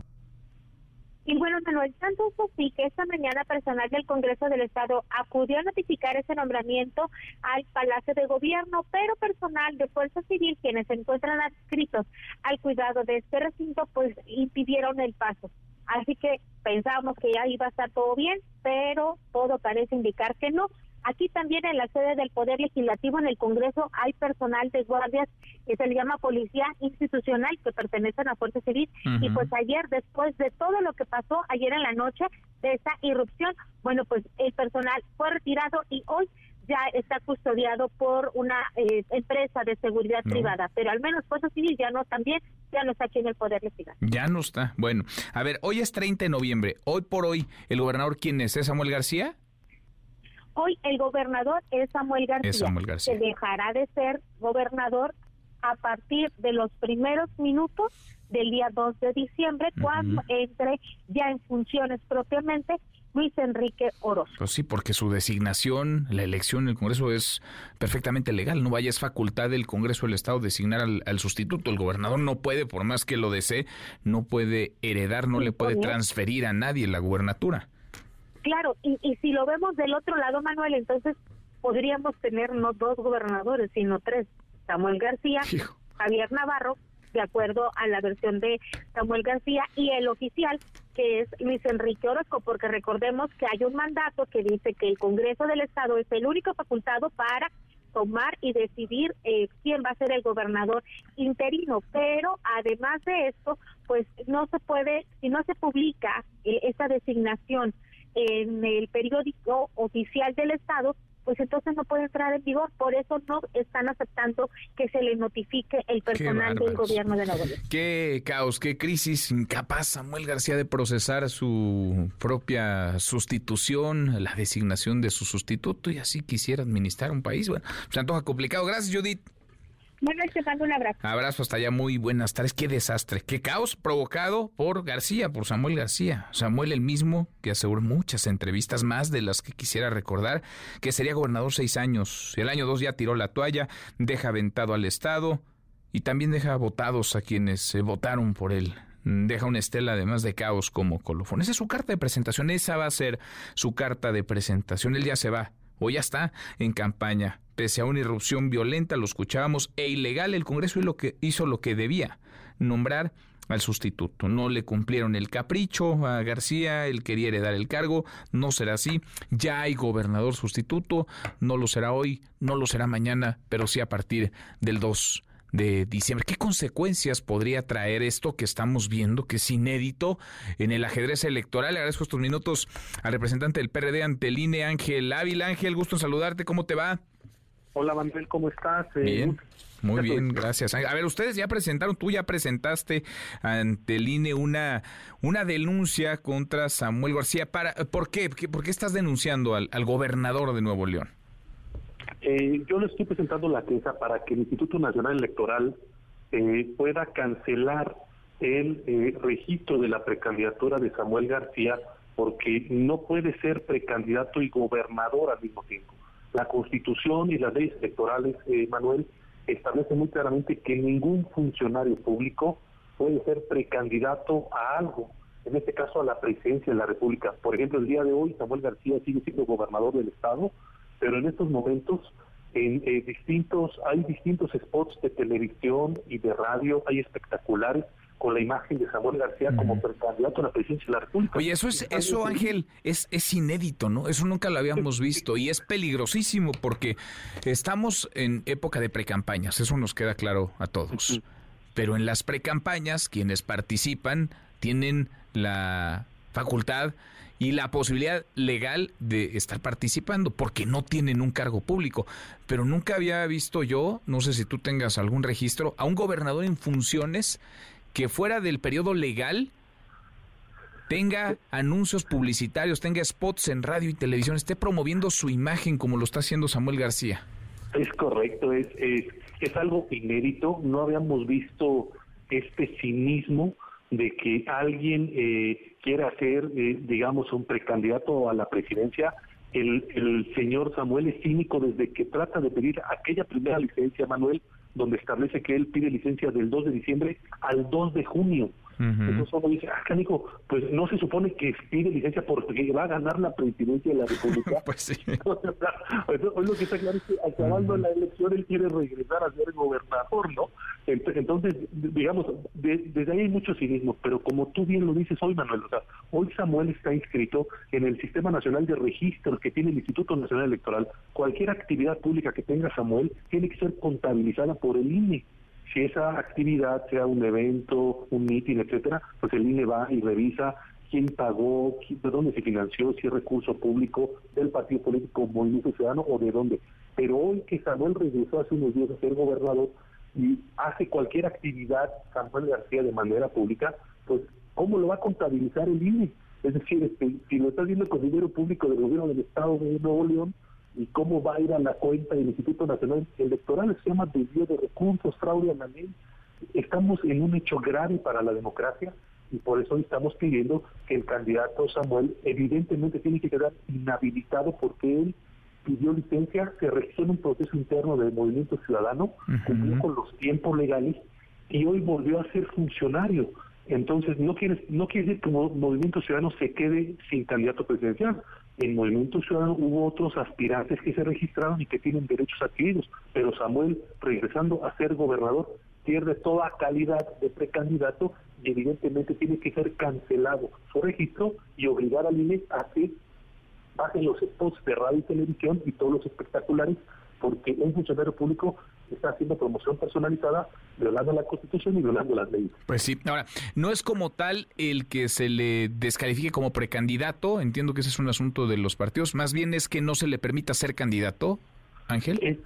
Y bueno, Manuel, tanto es así que esta mañana personal del Congreso del Estado acudió a notificar ese nombramiento al Palacio de Gobierno, pero personal de Fuerza Civil, quienes se encuentran adscritos al cuidado de este recinto, pues impidieron el paso. Así que pensábamos que ya iba a estar todo bien, pero todo parece indicar que no. Aquí también en la sede del Poder Legislativo en el Congreso hay personal de guardias que se le llama Policía Institucional que pertenecen a Fuerza Civil y pues ayer después de todo lo que pasó ayer en la noche de esta irrupción, bueno pues el personal fue retirado y hoy ya está custodiado por una eh, empresa de seguridad privada, pero al menos Fuerza Civil ya no también, ya no está aquí en el Poder Legislativo. Ya no está. Bueno, a ver, hoy es 30 de noviembre. Hoy por hoy, ¿el gobernador quién es? ¿Es Samuel García? Hoy el gobernador es Samuel García, que dejará de ser gobernador a partir de los primeros minutos del día 2 de diciembre, cuando entre ya en funciones propiamente Luis Enrique Orozco. Pues sí, porque su designación, la elección en el Congreso es perfectamente legal. No vaya, es facultad del Congreso del Estado designar al, sustituto. El gobernador no puede, por más que lo desee, no puede heredar, no le puede transferir a nadie la gubernatura. Claro, y, y si lo vemos del otro lado, Manuel, entonces podríamos tener no dos gobernadores, sino tres. Samuel García, Javier Navarro, de acuerdo a la versión de Samuel García, y el oficial, que es Luis Enrique Orozco, porque recordemos que hay un mandato que dice que el Congreso del Estado es el único facultado para tomar y decidir eh, quién va a ser el gobernador interino. Pero además de esto, pues no se puede, si no se publica eh, esa designación en el periódico oficial del Estado, pues entonces no puede entrar en vigor. Por eso no están aceptando que se le notifique el personal del gobierno de Nuevo León. Qué caos, qué crisis. Incapaz Samuel García de procesar su propia sustitución, la designación de su sustituto y así quisiera administrar un país. Bueno, se antoja complicado. Gracias, Judith. Bueno, te mando un abrazo. Abrazo hasta allá, muy buenas tardes. Qué desastre, qué caos provocado por García, por Samuel García. Samuel el mismo que aseguró muchas entrevistas más de las que quisiera recordar, que sería gobernador seis años. El año dos ya tiró la toalla, deja aventado al Estado y también deja votados a quienes se votaron por él deja una estela además de caos como colofón. Esa es su carta de presentación, esa va a ser su carta de presentación. Él ya se va, o ya está en campaña. Pese a una irrupción violenta, lo escuchábamos, e ilegal, el Congreso hizo lo que debía, nombrar al sustituto. No le cumplieron el capricho a García, él quería heredar el cargo, no será así. Ya hay gobernador sustituto, no lo será hoy, no lo será mañana, pero sí a partir del 2 de diciembre. ¿Qué consecuencias podría traer esto que estamos viendo, que es inédito en el ajedrez electoral? Le agradezco estos minutos al representante del PRD ante Ángel Ávila. Ángel, gusto en saludarte, ¿cómo te va? Hola Manuel, ¿cómo estás? Eh, bien. Muy bien, gracias. A ver, ustedes ya presentaron, tú ya presentaste ante el INE una, una denuncia contra Samuel García. Para, ¿Por qué? ¿Por qué estás denunciando al, gobernador de Nuevo León? Eh, yo le estoy presentando la queja para que el Instituto Nacional Electoral eh, pueda cancelar el eh, registro de la precandidatura de Samuel García porque no puede ser precandidato y gobernador al mismo tiempo. La Constitución y las leyes electorales, eh, Manuel, establecen muy claramente que ningún funcionario público puede ser precandidato a algo, en este caso a la presidencia de la República. Por ejemplo, el día de hoy Samuel García sigue siendo gobernador del Estado, pero en estos momentos en eh, distintos hay distintos spots de televisión y de radio, hay espectaculares con la imagen de Samuel García como precandidato a la presidencia de la República. Oye, eso es eso Ángel es es inédito, ¿no? Eso nunca lo habíamos visto y es peligrosísimo porque estamos en época de precampañas, eso nos queda claro a todos. Pero en las precampañas quienes participan tienen la facultad y la posibilidad legal de estar participando porque no tienen un cargo público. Pero nunca había visto yo, no sé si tú tengas algún registro, a un gobernador en funciones que fuera del periodo legal tenga anuncios publicitarios, tenga spots en radio y televisión, esté promoviendo su imagen como lo está haciendo Samuel García. Es correcto, es, es, algo inédito, no habíamos visto este cinismo de que alguien eh, quiera ser, eh, digamos, un precandidato a la presidencia. El, el señor Samuel es cínico desde que trata de pedir aquella primera licencia, Manuel, donde establece que él pide licencia del 2 de diciembre al 2 de junio. Entonces uno dice, ah, canico, pues no se supone que pide licencia porque va a ganar la presidencia de la República. pues sí. Hoy lo que está claro es que acabando la elección él quiere regresar a ser gobernador, ¿no? Entonces, digamos, desde ahí hay mucho cinismo, pero como tú bien lo dices hoy, Manuel, o sea, hoy Samuel está inscrito en el Sistema Nacional de Registro que tiene el Instituto Nacional Electoral. Cualquier actividad pública que tenga Samuel tiene que ser contabilizada por el INE si esa actividad sea un evento, un mitin, etcétera, pues el INE va y revisa quién pagó, de dónde se financió, si es recurso público del partido político Movimiento Ciudadano o de dónde. Pero hoy que Samuel regresó hace unos días a ser gobernador y hace cualquier actividad Samuel García de manera pública, pues ¿cómo lo va a contabilizar el INE? Es decir, este, si lo está haciendo con dinero público del gobierno del Estado de Nuevo León, y cómo va a ir a la cuenta del Instituto Nacional Electoral, se llama desvío de recursos, fraude a la ley. Estamos en un hecho grave para la democracia y por eso estamos pidiendo que el candidato Samuel evidentemente tiene que quedar inhabilitado porque él pidió licencia, se registró en un proceso interno del movimiento ciudadano, cumplió con los tiempos legales y hoy volvió a ser funcionario. Entonces, no quiere, no quiere decir que el Movimiento Ciudadano se quede sin candidato presidencial. En Movimiento Ciudadano hubo otros aspirantes que se registraron y que tienen derechos adquiridos, pero Samuel, regresando a ser gobernador, pierde toda calidad de precandidato y evidentemente tiene que ser cancelado su registro y obligar al INE a que bajen los spots de radio y televisión y todos los espectaculares porque un funcionario público está haciendo promoción personalizada, violando la Constitución y violando las leyes. Pues sí, ahora, no es como tal el que se le descalifique como precandidato, entiendo que ese es un asunto de los partidos, más bien es que no se le permita ser candidato, Ángel.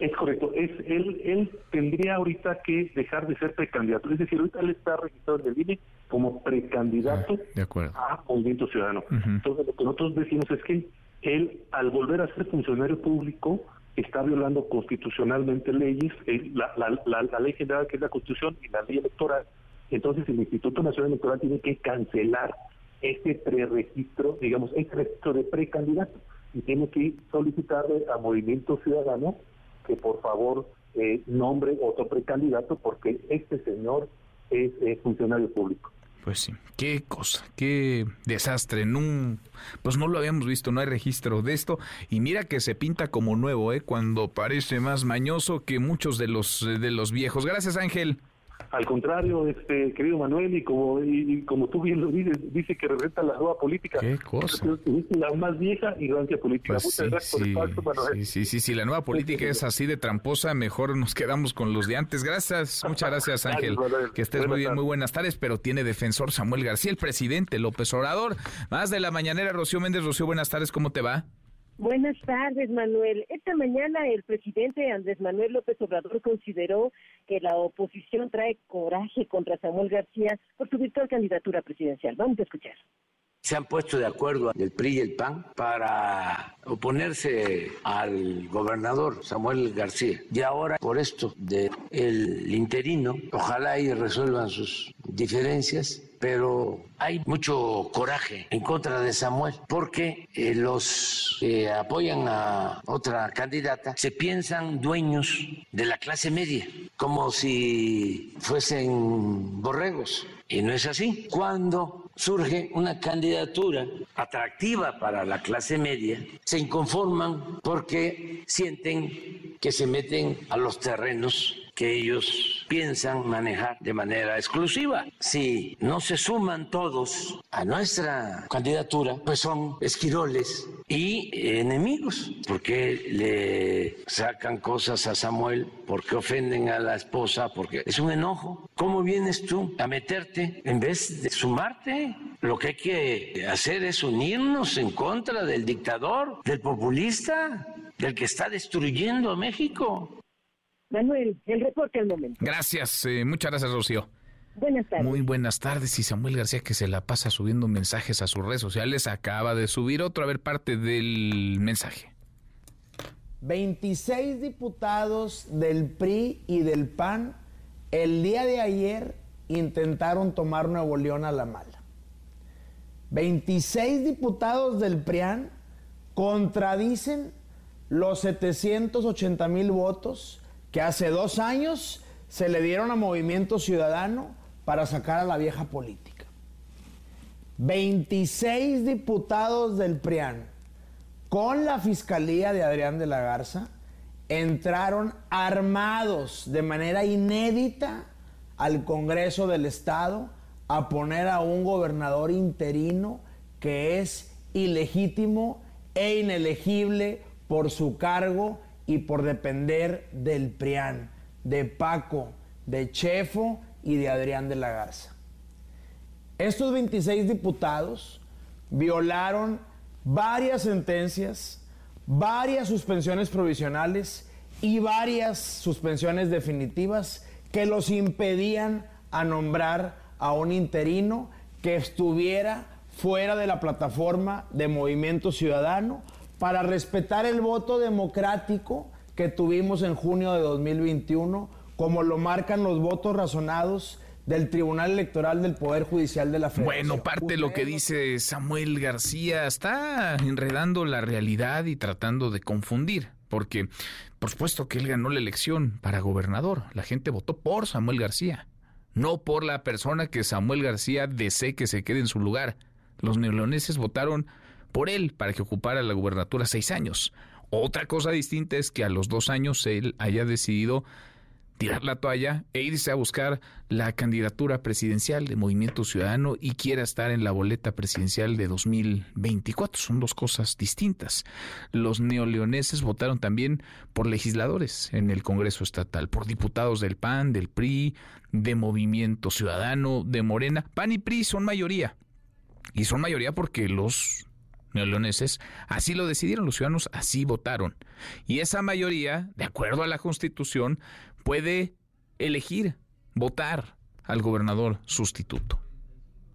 Es, correcto, es él, él tendría ahorita que dejar de ser precandidato, es decir, ahorita él está registrado en el INE como precandidato ah, a Movimiento Ciudadano. Entonces, lo que nosotros decimos es que él, al volver a ser funcionario público, está violando constitucionalmente leyes, eh, la, la, ley general que es la Constitución y la ley electoral. Entonces el Instituto Nacional Electoral tiene que cancelar este preregistro, digamos, este registro de precandidato y tiene que solicitarle a Movimiento Ciudadano que por favor eh, nombre otro precandidato porque este señor es funcionario público. Pues sí, qué cosa, qué desastre. No, pues no lo habíamos visto, no hay registro de esto. Y mira que se pinta como nuevo, ¿eh? cuando parece más mañoso que muchos de los, de los viejos. Gracias, Ángel. Al contrario, este querido Manuel, y como y, como tú bien lo dices, dice que representa la nueva política. ¿Qué cosa? La más vieja ignorancia política. Pues Muchas gracias por el paso, Manuel. Sí, sí, sí, la nueva política es así de tramposa, mejor nos quedamos con los de antes. Gracias, muchas gracias, Ángel. que estés muy bien, muy buenas tardes, pero tiene defensor Samuel García, el presidente López Obrador. Más de la mañanera, Rocío Méndez. Rocío, buenas tardes, ¿cómo te va? Buenas tardes, Manuel. Esta mañana el presidente Andrés Manuel López Obrador consideró que la oposición trae coraje contra Samuel García por su virtual candidatura presidencial. Vamos a escuchar se han puesto de acuerdo el PRI y el PAN para oponerse al gobernador Samuel García. Y ahora, por esto del el interino, ojalá y resuelvan sus diferencias pero hay mucho coraje en contra de Samuel porque eh, los que apoyan a otra candidata se piensan dueños de la clase media, como si fuesen borregos. Y no es así. Cuando surge una candidatura atractiva para la clase media, se inconforman porque sienten que se meten a los terrenos que ellos piensan manejar de manera exclusiva. Si no se suman todos a nuestra candidatura, pues son esquiroles y enemigos, porque le sacan cosas a Samuel, porque ofenden a la esposa, porque es un enojo. ¿Cómo vienes tú a meterte en vez de sumarte? Lo que hay que hacer es unirnos en contra del dictador, del populista, del que está destruyendo a México. Manuel, el reporte al momento. Gracias, eh, muchas gracias, Rocío. Buenas tardes. Muy buenas tardes. Y Samuel García, que se la pasa subiendo mensajes a sus redes sociales, acaba de subir otro, a ver parte del mensaje. 26 diputados del PRI y del PAN el día de ayer intentaron tomar Nuevo León a la mala. 26 diputados del PRIAN contradicen los 780 mil votos que hace dos años se le dieron a Movimiento Ciudadano para sacar a la vieja política. 26 diputados del PRIAN con la fiscalía de Adrián de la Garza entraron armados de manera inédita al Congreso del Estado a poner a un gobernador interino que es ilegítimo e inelegible por su cargo y por depender del PRIAN, de Paco, de Chefo y de Adrián de la Garza. Estos 26 diputados violaron varias sentencias, varias suspensiones provisionales y varias suspensiones definitivas que los impedían a nombrar a un interino que estuviera fuera de la plataforma de Movimiento Ciudadano para respetar el voto democrático que tuvimos en junio de 2021, como lo marcan los votos razonados del Tribunal Electoral del Poder Judicial de la Federación. Bueno, parte de lo que dice Samuel García está enredando la realidad y tratando de confundir, porque por supuesto que él ganó la elección para gobernador. La gente votó por Samuel García, no por la persona que Samuel García desee que se quede en su lugar. Los neoloneses votaron por él para que ocupara la gubernatura seis años. Otra cosa distinta es que a los dos años él haya decidido tirar la toalla e irse a buscar la candidatura presidencial de Movimiento Ciudadano y quiera estar en la boleta presidencial de 2024. Son dos cosas distintas. Los neoleoneses votaron también por legisladores en el Congreso Estatal, por diputados del PAN, del PRI, de Movimiento Ciudadano, de Morena. PAN y PRI son mayoría. Y son mayoría porque los neoleoneses, así lo decidieron, los ciudadanos así votaron. Y esa mayoría, de acuerdo a la Constitución, puede elegir, votar al gobernador sustituto.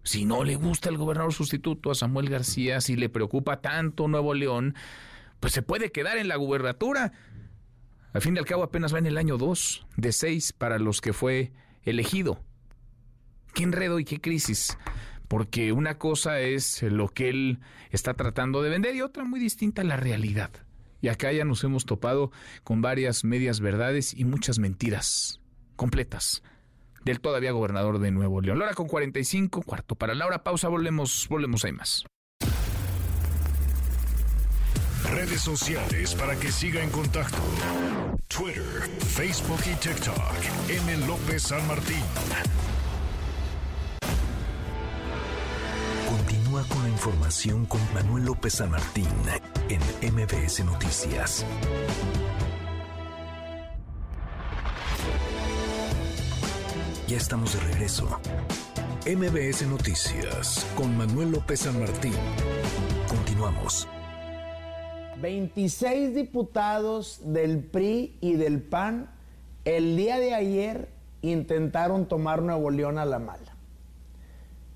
Si no le gusta el gobernador sustituto a Samuel García, si le preocupa tanto Nuevo León, pues se puede quedar en la gubernatura. Al fin y al cabo apenas va en el año 2 de 6 para los que fue elegido. ¿Qué enredo y qué crisis? Porque una cosa es lo que él está tratando de vender y otra muy distinta la realidad. Y acá ya nos hemos topado con varias medias verdades y muchas mentiras completas del todavía gobernador de Nuevo León. Laura con 45, cuarto para Laura, pausa, volvemos, volvemos, hay más. Redes sociales para que siga en contacto: Twitter, Facebook y TikTok. M. López San Martín. Continúa con la información con Manuel López San Martín en MBS Noticias. Ya estamos de regreso. MBS Noticias con Manuel López San Martín. Continuamos. 26 diputados del PRI y del PAN el día de ayer intentaron tomar Nuevo León a la mala.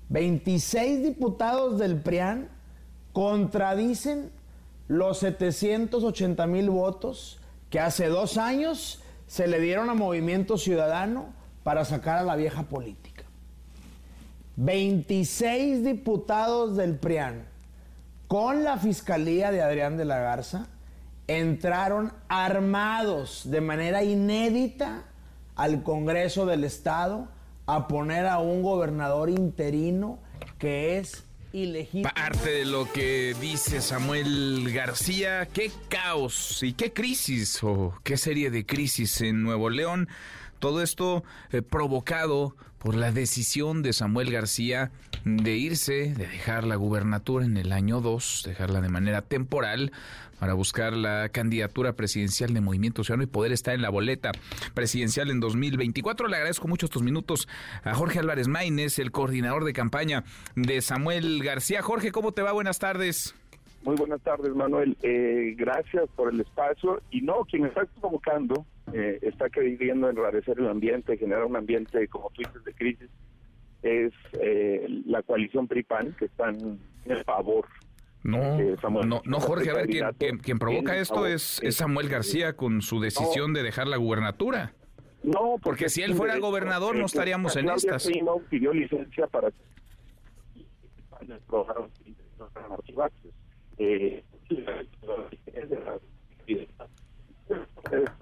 26 diputados del PRIAN contradicen los 780 mil votos que hace dos años se le dieron a Movimiento Ciudadano para sacar a la vieja política. 26 diputados del PRIAN con la fiscalía de Adrián de la Garza entraron armados de manera inédita al Congreso del Estado a poner a un gobernador interino que es ilegítimo. Parte de lo que dice Samuel García, qué caos y qué crisis o qué serie de crisis en Nuevo León. Todo esto eh, provocado por la decisión de Samuel García de irse, de dejar la gubernatura en el año 2, dejarla de manera temporal para buscar la candidatura presidencial de Movimiento Ciudadano y poder estar en la boleta presidencial en 2024. Le agradezco mucho estos minutos a Jorge Álvarez Maínez, el coordinador de campaña de Samuel García. Jorge, ¿cómo te va? Buenas tardes. Muy buenas tardes, Manuel. Eh, gracias por el espacio. Y no, quien está convocando eh, está queriendo enrarecer el ambiente, generar un ambiente, como tú dices, de crisis. Es eh, la coalición PRIPAN, que están en el favor no, no, no, Jorge, a ver, quien, provoca esto es, Samuel García con su decisión de dejar la gubernatura. No, porque, si él fuera gobernador no estaríamos en estas. pidió licencia para eh,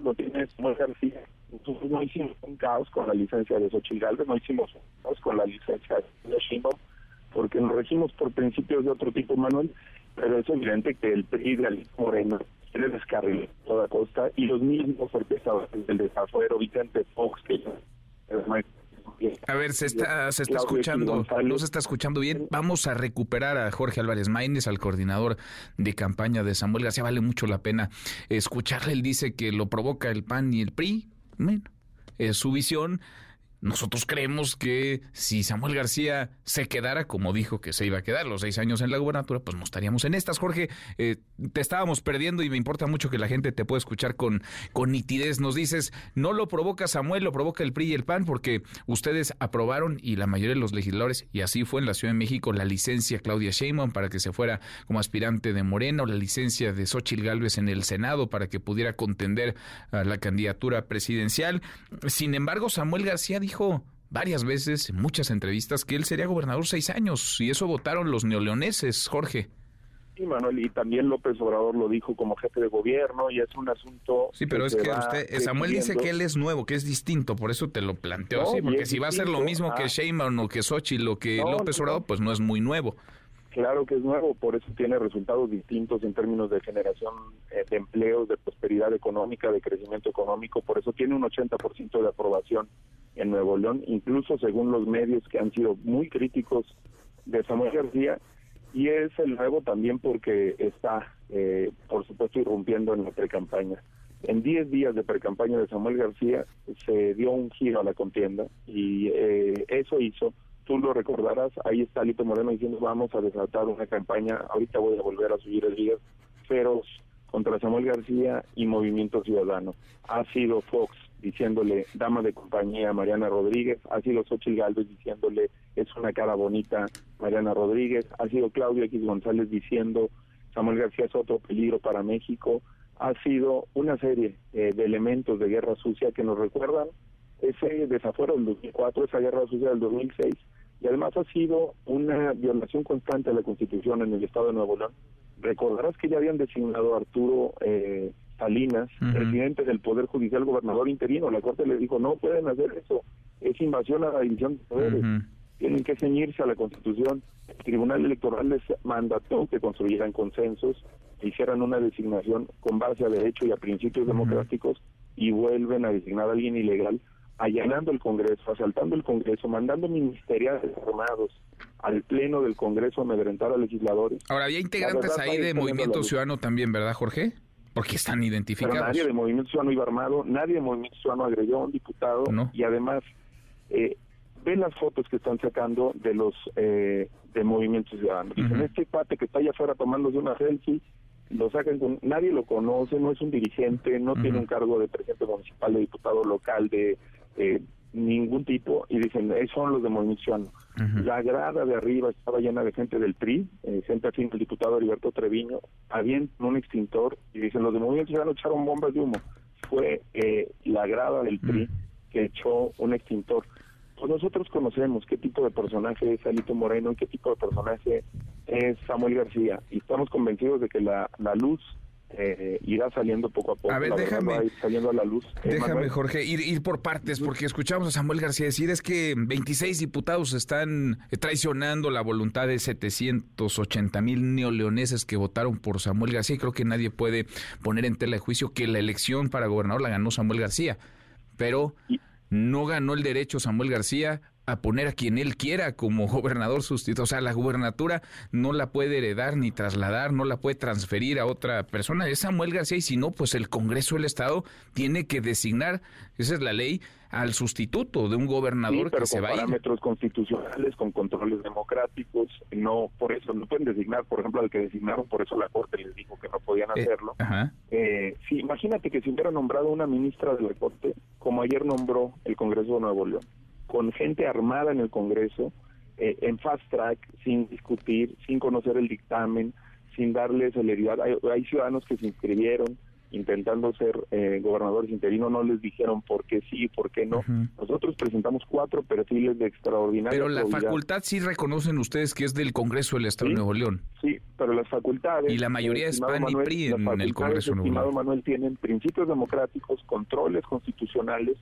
lo tiene Samuel García. Nosotros no hicimos un caos con la licencia de Xochitl no hicimos un caos con la licencia de Sheinbaum, porque nos regimos por principios de otro tipo, Manuel, pero es evidente que el PRI de Moreno quiere descarrilar toda costa y los mismos orquestados el desafuero, Vicente Fox, que a ver, se está, se está escuchando, no se está escuchando bien. Vamos a recuperar a Jorge Álvarez Maínez, al coordinador de campaña de Samuel García. Vale mucho la pena escucharle. Él dice que lo provoca el PAN y el PRI. Bueno, es su visión. Nosotros creemos que si Samuel García se quedara como dijo que se iba a quedar los seis años en la gubernatura, pues no estaríamos en estas. Jorge, eh, te estábamos perdiendo y me importa mucho que la gente te pueda escuchar con, con nitidez. Nos dices, no lo provoca Samuel, lo provoca el PRI y el PAN, porque ustedes aprobaron y la mayoría de los legisladores, y así fue en la Ciudad de México, la licencia Claudia Sheinbaum para que se fuera como aspirante de Morena, la licencia de Xochitl Gálvez en el Senado para que pudiera contender a la candidatura presidencial. Sin embargo, Samuel García dijo dijo varias veces en muchas entrevistas que él sería gobernador seis años y eso votaron los neoleoneses, Jorge. Sí, Manuel, y también López Obrador lo dijo como jefe de gobierno y es un asunto... Sí, pero es que usted, eh, Samuel dice que él es nuevo, que es distinto, por eso te lo planteo así, porque si va a ser lo mismo que. Sheinbaum o que Xochitl o que López Obrador, pues no es muy nuevo. Claro que es nuevo, por eso tiene resultados distintos en términos de generación eh, de empleos, de prosperidad económica, de crecimiento económico, por eso tiene un 80% de aprobación en Nuevo León, incluso según los medios que han sido muy críticos de Samuel García, y es el nuevo también porque está, eh, por supuesto, irrumpiendo en la precampaña. En 10 días de precampaña de Samuel García se dio un giro a la contienda y eh, eso hizo, tú lo recordarás, ahí está Lito Moreno diciendo vamos a desatar una campaña, ahorita voy a volver a subir el día, feroz contra Samuel García y Movimiento Ciudadano. Ha sido Fox diciéndole dama de compañía Mariana Rodríguez, ha sido Xochitl Galvez diciéndole es una cara bonita Mariana Rodríguez, ha sido Claudio X González diciendo Samuel García es otro peligro para México, ha sido una serie eh, de elementos de guerra sucia que nos recuerdan ese desafuero del 2004, esa guerra sucia del 2006, y además ha sido una violación constante de la Constitución en el Estado de Nuevo León. Recordarás que ya habían designado Arturo eh, Salinas, presidente del Poder Judicial, gobernador interino. La Corte le dijo, no pueden hacer eso, es invasión a la división de poderes. Tienen que ceñirse a la Constitución. El Tribunal Electoral les mandató que construyeran consensos, hicieran una designación con base a derecho y a principios democráticos y vuelven a designar a alguien ilegal, allanando el Congreso, asaltando el Congreso, mandando ministeriales armados al Pleno del Congreso a amedrentar a legisladores. Ahora, había integrantes ahí de Movimiento Ciudadano también, ¿verdad, Jorge? Porque están identificados. nadie de Movimiento Ciudadano iba armado, nadie de Movimiento Ciudadano agredió a un diputado y además eh, ven las fotos que están sacando de los eh, de Movimiento Ciudadano. Dicen, este pate que está allá afuera tomándose una selfie lo sacan con, nadie lo conoce, no es un dirigente, no tiene un cargo de presidente municipal, de diputado local, de eh, ningún tipo, y dicen, eh, son los de Movimiento La grada de arriba estaba llena de gente del PRI, eh, gente afín el diputado Heriberto Treviño, habían un extintor, y dicen, los de Movimiento Ciudadano echaron bombas de humo. Fue eh, la grada del PRI que echó un extintor. Pues nosotros conocemos qué tipo de personaje es Alito Moreno y qué tipo de personaje es Samuel García, y estamos convencidos de que la, la luz eh, irá saliendo poco a poco. A ver, déjame. saliendo a la luz. Eh, déjame, Jorge, ir, ir, por partes, porque escuchamos a Samuel García decir es que 26 diputados están traicionando la voluntad de 780 mil neoleoneses que votaron por Samuel García. Y creo que nadie puede poner en tela de juicio que la elección para gobernador la ganó Samuel García. Pero no ganó el derecho Samuel García a poner a quien él quiera como gobernador sustituto. O sea, la gubernatura no la puede heredar ni trasladar, no la puede transferir a otra persona. Es Samuel García y si no, pues el Congreso del Estado tiene que designar, esa es la ley, al sustituto de un gobernador que se va a ir. parámetros constitucionales, con controles democráticos, no por eso, no pueden designar, por ejemplo, al que designaron, por eso la Corte les dijo que no podían eh, hacerlo. Eh, sí, imagínate que si hubiera nombrado una ministra de la Corte, como ayer nombró el Congreso de Nuevo León con gente armada en el Congreso, eh, en fast track, sin discutir, sin conocer el dictamen, sin darle celeridad. Hay, ciudadanos que se inscribieron intentando ser eh, gobernadores interinos, no les dijeron por qué sí, por qué no. Nosotros presentamos cuatro perfiles de extraordinaria. Pero la facultad sí reconocen ustedes que es del Congreso del Estado de Nuevo León. Sí, pero las facultades. Y la mayoría es PAN y PRI en el Congreso de Nuevo León. Manuel tienen principios democráticos, controles constitucionales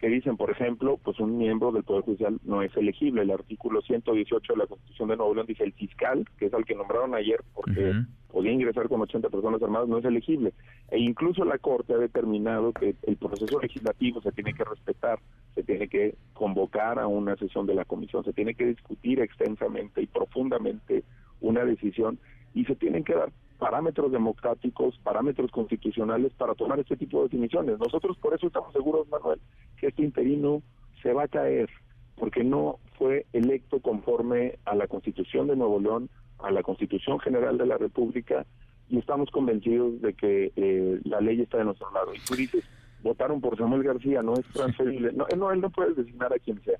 que dicen, por ejemplo, pues un miembro del Poder Judicial no es elegible. El artículo 118 de la Constitución de Nuevo León dice el fiscal, que es al que nombraron ayer porque podía ingresar con 80 personas armadas, no es elegible. E incluso la Corte ha determinado que el proceso legislativo se tiene que respetar, se tiene que convocar a una sesión de la comisión, se tiene que discutir extensamente y profundamente una decisión y se tienen que dar parámetros democráticos, parámetros constitucionales para tomar este tipo de definiciones. Nosotros por eso estamos seguros, Manuel, que este interino se va a caer, porque no fue electo conforme a la Constitución de Nuevo León, a la Constitución General de la República, y estamos convencidos de que eh, la ley está de nuestro lado. Y tú dices, votaron por Samuel García, no es transferible. No, no él no puede designar a quien sea.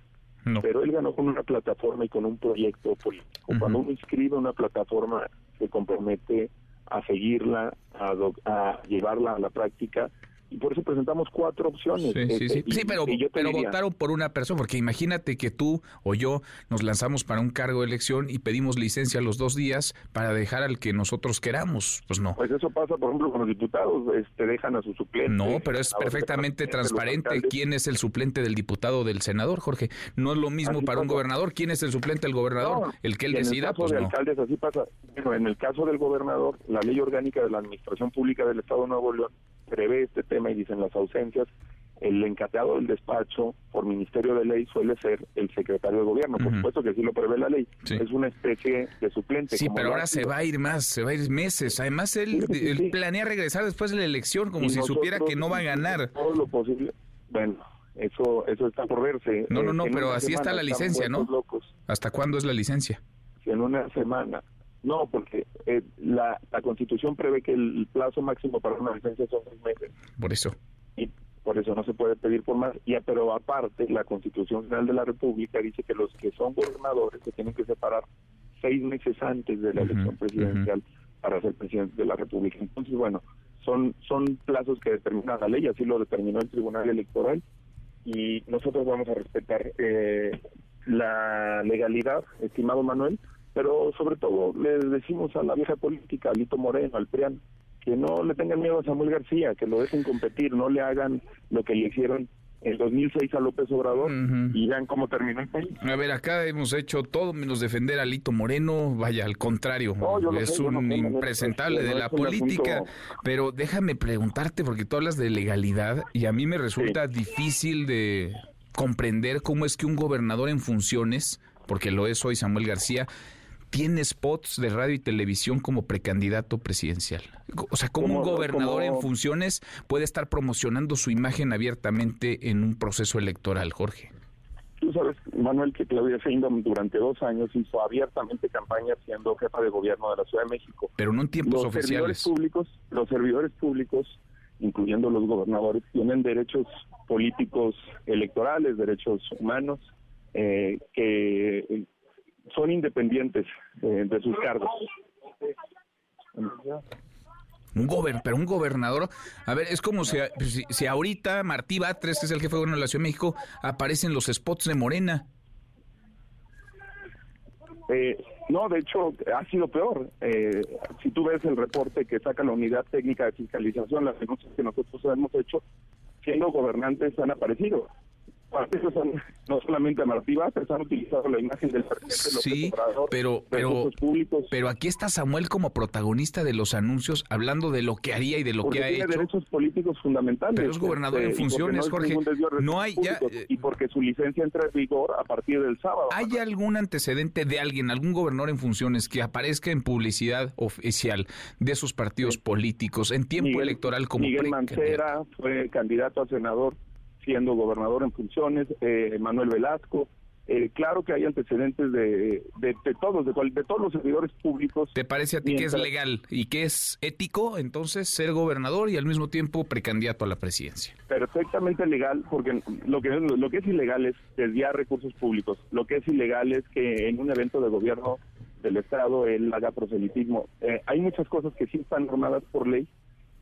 Pero él ganó con una plataforma y con un proyecto político. Cuando uno inscribe una plataforma, se compromete a seguirla, a, a llevarla a la práctica y por eso presentamos cuatro opciones. Sí, sí, sí. Este, pero, pero votaron por una persona, porque imagínate que tú o yo nos lanzamos para un cargo de elección y pedimos licencia los dos días para dejar al que nosotros queramos. Pues no. Pues eso pasa, por ejemplo, con los diputados, este, dejan a su suplente. No, pero es perfectamente transparente quién es el suplente del diputado del senador, Jorge. No es lo mismo para un gobernador. ¿Quién es el suplente del gobernador? el que él decida, en el caso pues de alcaldes así pasa. Bueno, en el caso del gobernador, la ley orgánica de la Administración Pública del Estado de Nuevo León prevé este tema y dicen las ausencias, el encateado del despacho por Ministerio de Ley suele ser el secretario de Gobierno. Por supuesto que sí lo prevé la ley. Es una especie de suplente. Sí, pero ahora se va a ir más, se va a ir meses. Además, él, planea regresar después de la elección como si supiera que no va a ganar. Todo lo posible. Bueno, eso eso está por verse. No, no, no, pero así está la licencia, ¿no? ¿Hasta cuándo es la licencia? En una semana. No, porque eh, la, la Constitución prevé que el plazo máximo para una licencia son seis meses. Por eso. Y por eso no se puede pedir por más. Y, pero aparte, la Constitución General de la República dice que los que son gobernadores se tienen que separar seis meses antes de la elección presidencial para ser presidente de la República. Entonces, bueno, son, son plazos que determina la ley, así lo determinó el Tribunal Electoral, y nosotros vamos a respetar eh, la legalidad, estimado Manuel, pero sobre todo le decimos a la vieja política, a Lito Moreno, al PRIAN, que no le tengan miedo a Samuel García, que lo dejen competir, no le hagan lo que le hicieron en 2006 a López Obrador y vean cómo terminó el país. A ver, acá hemos hecho todo menos defender a Lito Moreno, vaya, al contrario, es un impresentable de la política, pero déjame preguntarte, porque tú hablas de legalidad y a mí me resulta difícil de comprender cómo es que un gobernador en funciones, porque lo es hoy Samuel García, tiene spots de radio y televisión como precandidato presidencial. O sea, ¿cómo un gobernador en funciones puede estar promocionando su imagen abiertamente en un proceso electoral, Jorge? Tú sabes, Manuel, que Claudia Sheinbaum durante dos años hizo abiertamente campaña siendo jefa de gobierno de la Ciudad de México. Pero no en tiempos los oficiales. Servidores públicos, los servidores públicos, incluyendo los gobernadores, tienen derechos políticos electorales, derechos humanos, eh, que son independientes eh, de sus cargos. Un gober, pero un gobernador, a ver, es como si, si, si ahorita Martí Batres, que es el jefe de gobierno de la Ciudad de México, aparecen los spots de Morena. Eh, no, de hecho, ha sido peor. Eh, si tú ves el reporte que saca la Unidad Técnica de Fiscalización, las denuncias que nosotros hemos hecho, siendo gobernantes han aparecido. Partidos han, no solamente a Martí Batres, han utilizado la imagen del presidente López Sí, Obrador, pero, pero, públicos, pero aquí está Samuel como protagonista de los anuncios, hablando de lo que haría y de lo porque que ha tiene hecho. derechos políticos fundamentales. Pero es gobernador en este, porque funciones, no Jorge. No hay ya, públicos, y porque su licencia entra en vigor a partir del sábado. ¿Hay algún antecedente de alguien, algún gobernador en funciones que aparezca en publicidad oficial de sus partidos políticos en tiempo Miguel- electoral como Miguel Mancera fue candidato a senador siendo gobernador en funciones, eh, Manuel Velasco. Eh, claro que hay antecedentes de, de, de todos, de, cual- de todos los servidores públicos. ¿Te parece a ti que es legal y que es ético entonces ser gobernador y al mismo tiempo precandidato a la presidencia? perfectamente legal, porque lo que, lo que es ilegal es desviar recursos públicos. Lo que es ilegal es que en un evento de gobierno del Estado él haga proselitismo. Eh, hay muchas cosas que sí están normadas por ley,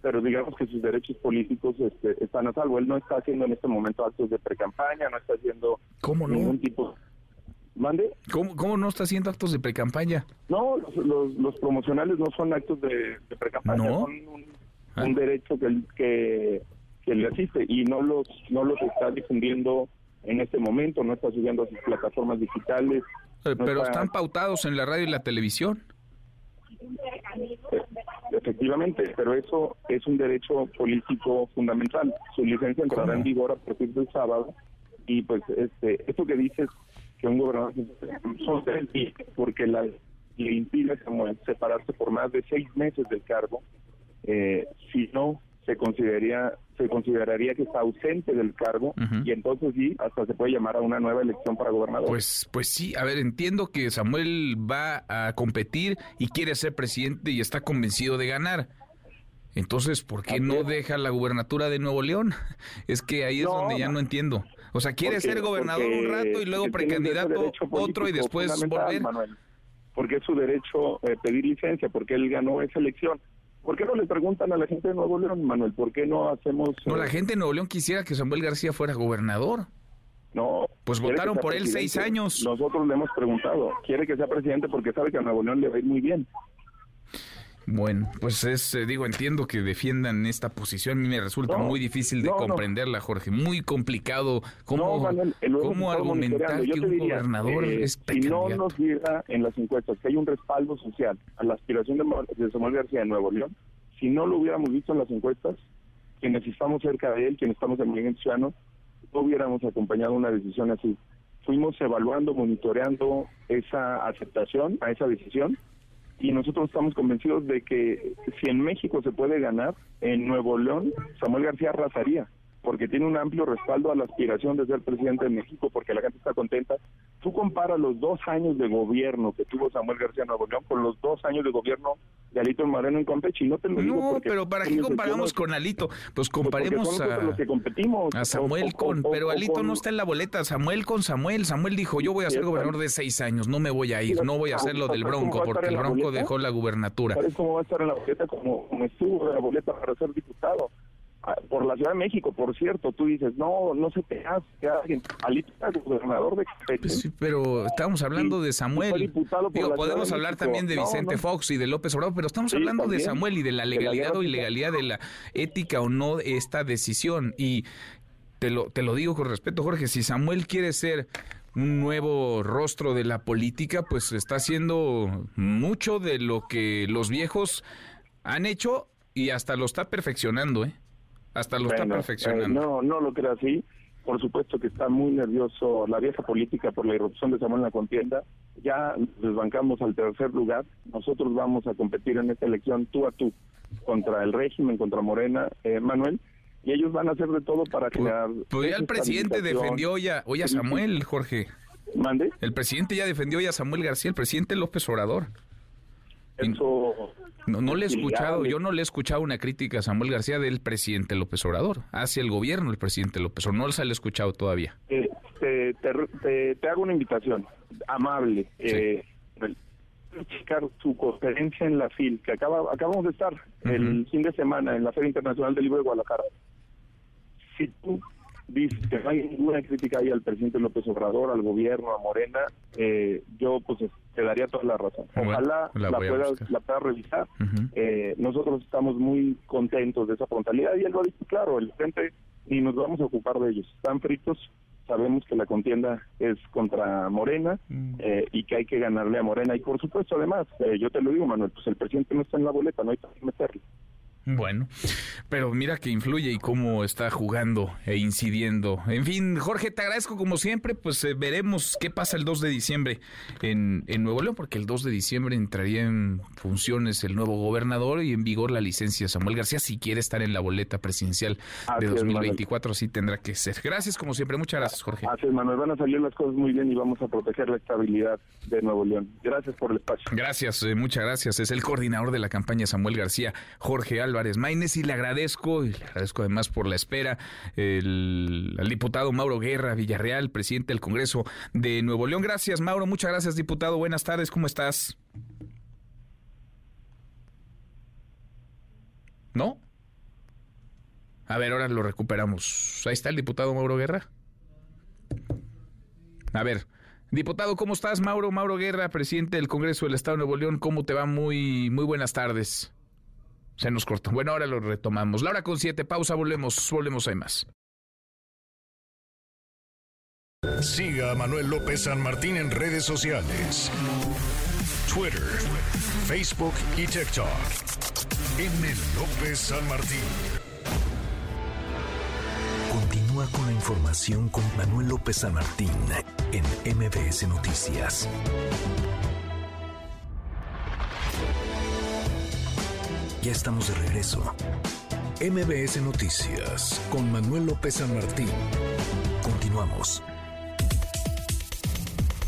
pero digamos que sus derechos políticos este, están a salvo. Él no está haciendo en este momento actos de precampaña, no está haciendo ¿Cómo no? ningún tipo... ¿Mande? ¿Cómo, cómo no está haciendo actos de precampaña? No, los, los, los promocionales no son actos de, de precampaña, ¿No? son un, un derecho que, que, que le asiste y no los, no los está difundiendo en este momento, no está subiendo a sus plataformas digitales. Eh, no Pero está- están pautados en la radio y la televisión. Efectivamente, pero eso es un derecho político fundamental. Su licencia entrará en vigor a partir del sábado y pues este esto que dices que un gobernador son tres días porque la le impide como separarse por más de seis meses del cargo, eh, si no se consideraría se consideraría que está ausente del cargo y entonces sí hasta se puede llamar a una nueva elección para gobernador. Pues, pues sí, a ver, entiendo que Samuel va a competir y quiere ser presidente y está convencido de ganar. Entonces, ¿por qué no deja la gubernatura de Nuevo León? Es que ahí es No, donde ya no entiendo. O sea, quiere Porque- ser gobernador un rato y luego precandidato otro y después volver. Manuel. porque es su derecho eh, pedir licencia, porque él ganó esa elección. ¿Por qué no le preguntan a la gente de Nuevo León, Manuel? ¿Por qué no hacemos... No, eh, la gente de Nuevo León quisiera que Samuel García fuera gobernador. No. Pues votaron por él seis años. Nosotros le hemos preguntado. Quiere que sea presidente porque sabe que a Nuevo León le va a ir muy bien. Bueno, pues es, eh, digo, entiendo que defiendan esta posición. A mí me resulta No, muy difícil de no, comprenderla, Jorge. Muy complicado. ¿Cómo, Manuel, cómo argumentar que un diría, gobernador eh, es Si no nos diera en las encuestas que hay un respaldo social a la aspiración de, de Samuel García de Nuevo León, si no lo hubiéramos visto en las encuestas, quienes estamos cerca de él, quienes estamos en Movimiento Ciudadano, no hubiéramos acompañado una decisión así. Fuimos evaluando, monitoreando esa aceptación a esa decisión y nosotros estamos convencidos de que si en México se puede ganar, en Nuevo León Samuel García arrasaría, porque tiene un amplio respaldo a la aspiración de ser presidente de México, porque la gente está contenta. Tú comparas los dos años de gobierno que tuvo Samuel García Nuevo León con los dos años de gobierno de Alito Moreno en Campeche, y no te lo digo No, porque pero ¿para qué comparamos con Alito? Pues porque comparemos a, los que competimos. a Samuel O- con... o- Pero Alito con- no está en la boleta. Samuel con Samuel. Samuel dijo, yo voy a ser gobernador de seis años. No me voy a ir. No voy a hacer lo del ¿sabes cómo Bronco porque el Bronco dejó la gubernatura. ¿Sabes cómo va a estar en la boleta? Como, como estuvo en la boleta para ser diputado. Por la Ciudad de México, por cierto, tú dices, no, no se te hace que alguien, Alito era gobernador de. Pues sí, pero estamos hablando Sí, de Samuel. diputado Digo, podemos de hablar México. también de Vicente no. Fox y de López Obrador, pero estamos Sí, hablando de. Samuel y de la De la legalidad o ilegalidad de la ética o no de esta decisión. Y te lo, te lo digo con respeto, Jorge, si Samuel quiere ser un nuevo rostro de la política, pues está haciendo mucho de lo que los viejos han hecho y hasta lo está perfeccionando, ¿eh? Hasta lo está Bueno, perfeccionando. eh, no, no lo creo así. Por supuesto que está muy nervioso la vieja política por la irrupción de Samuel en la contienda. Ya desbancamos al tercer lugar. Nosotros vamos a competir en esta elección tú a tú contra el régimen, contra Morena, eh, Manuel. y ellos van a hacer de todo para generar... Pues ya el presidente defendió ya, hoy a Samuel, Jorge. ¿Mande? El presidente ya defendió ya a Samuel García, el presidente López Obrador. Eso... No, no le he escuchado, yo no le he escuchado una crítica a Samuel García del presidente López Obrador, hacia el gobierno del presidente López Obrador, no se le he escuchado todavía. Eh, te, te, te, hago una invitación amable. Eh, checar su conferencia en la FIL, que acaba, acabamos de estar el fin de semana en la Feria Internacional del Libro de Guadalajara. Si tú dices que no hay ninguna crítica ahí al presidente López Obrador, al gobierno, a Morena, eh, yo pues te daría toda la razón. Ojalá la, puedas la pueda revisar. eh, nosotros estamos muy contentos de esa frontalidad y él lo ha dicho claro, el frente ni nos vamos a ocupar de ellos. Están fritos, sabemos que la contienda es contra Morena eh, y que hay que ganarle a Morena. Y por supuesto, además, eh, yo te lo digo, Manuel, pues el presidente no está en la boleta, no hay que meterle. Bueno, pero mira que influye y cómo está jugando e incidiendo. En fin, Jorge, te agradezco como siempre, pues eh, veremos qué pasa el 2 de diciembre en, en, Nuevo León, porque el 2 de diciembre entraría en funciones el nuevo gobernador y en vigor la licencia de Samuel García, si quiere estar en la boleta presidencial de 2024, así tendrá que ser. Gracias como siempre, muchas gracias Jorge. Así Manuel, van a salir las cosas muy bien y vamos a proteger la estabilidad de Nuevo León. Gracias por el espacio. Gracias, eh, muchas gracias. Es el coordinador de la campaña Samuel García, Jorge Álvarez. Álvarez Maínez y le agradezco, y le agradezco además por la espera, el, al diputado Mauro Guerra Villarreal, presidente del Congreso de Nuevo León. Gracias, Mauro, muchas gracias, diputado. Buenas tardes, ¿cómo estás? ¿No? A ver, ahora lo recuperamos. Ahí está el diputado Mauro Guerra. A ver, diputado, ¿cómo estás? Mauro, Mauro Guerra, presidente del Congreso del Estado de Nuevo León. ¿Cómo te va? Muy, muy buenas tardes. Se nos cortó. Bueno, ahora lo retomamos. La hora con siete, pausa, volvemos, volvemos, hay más. Siga a Manuel López San Martín en redes sociales. Twitter, Facebook y TikTok. M. López San Martín. Continúa con la información con Manuel López San Martín en MBS Noticias. Ya estamos de regreso. MBS Noticias con Manuel López San Martín. Continuamos.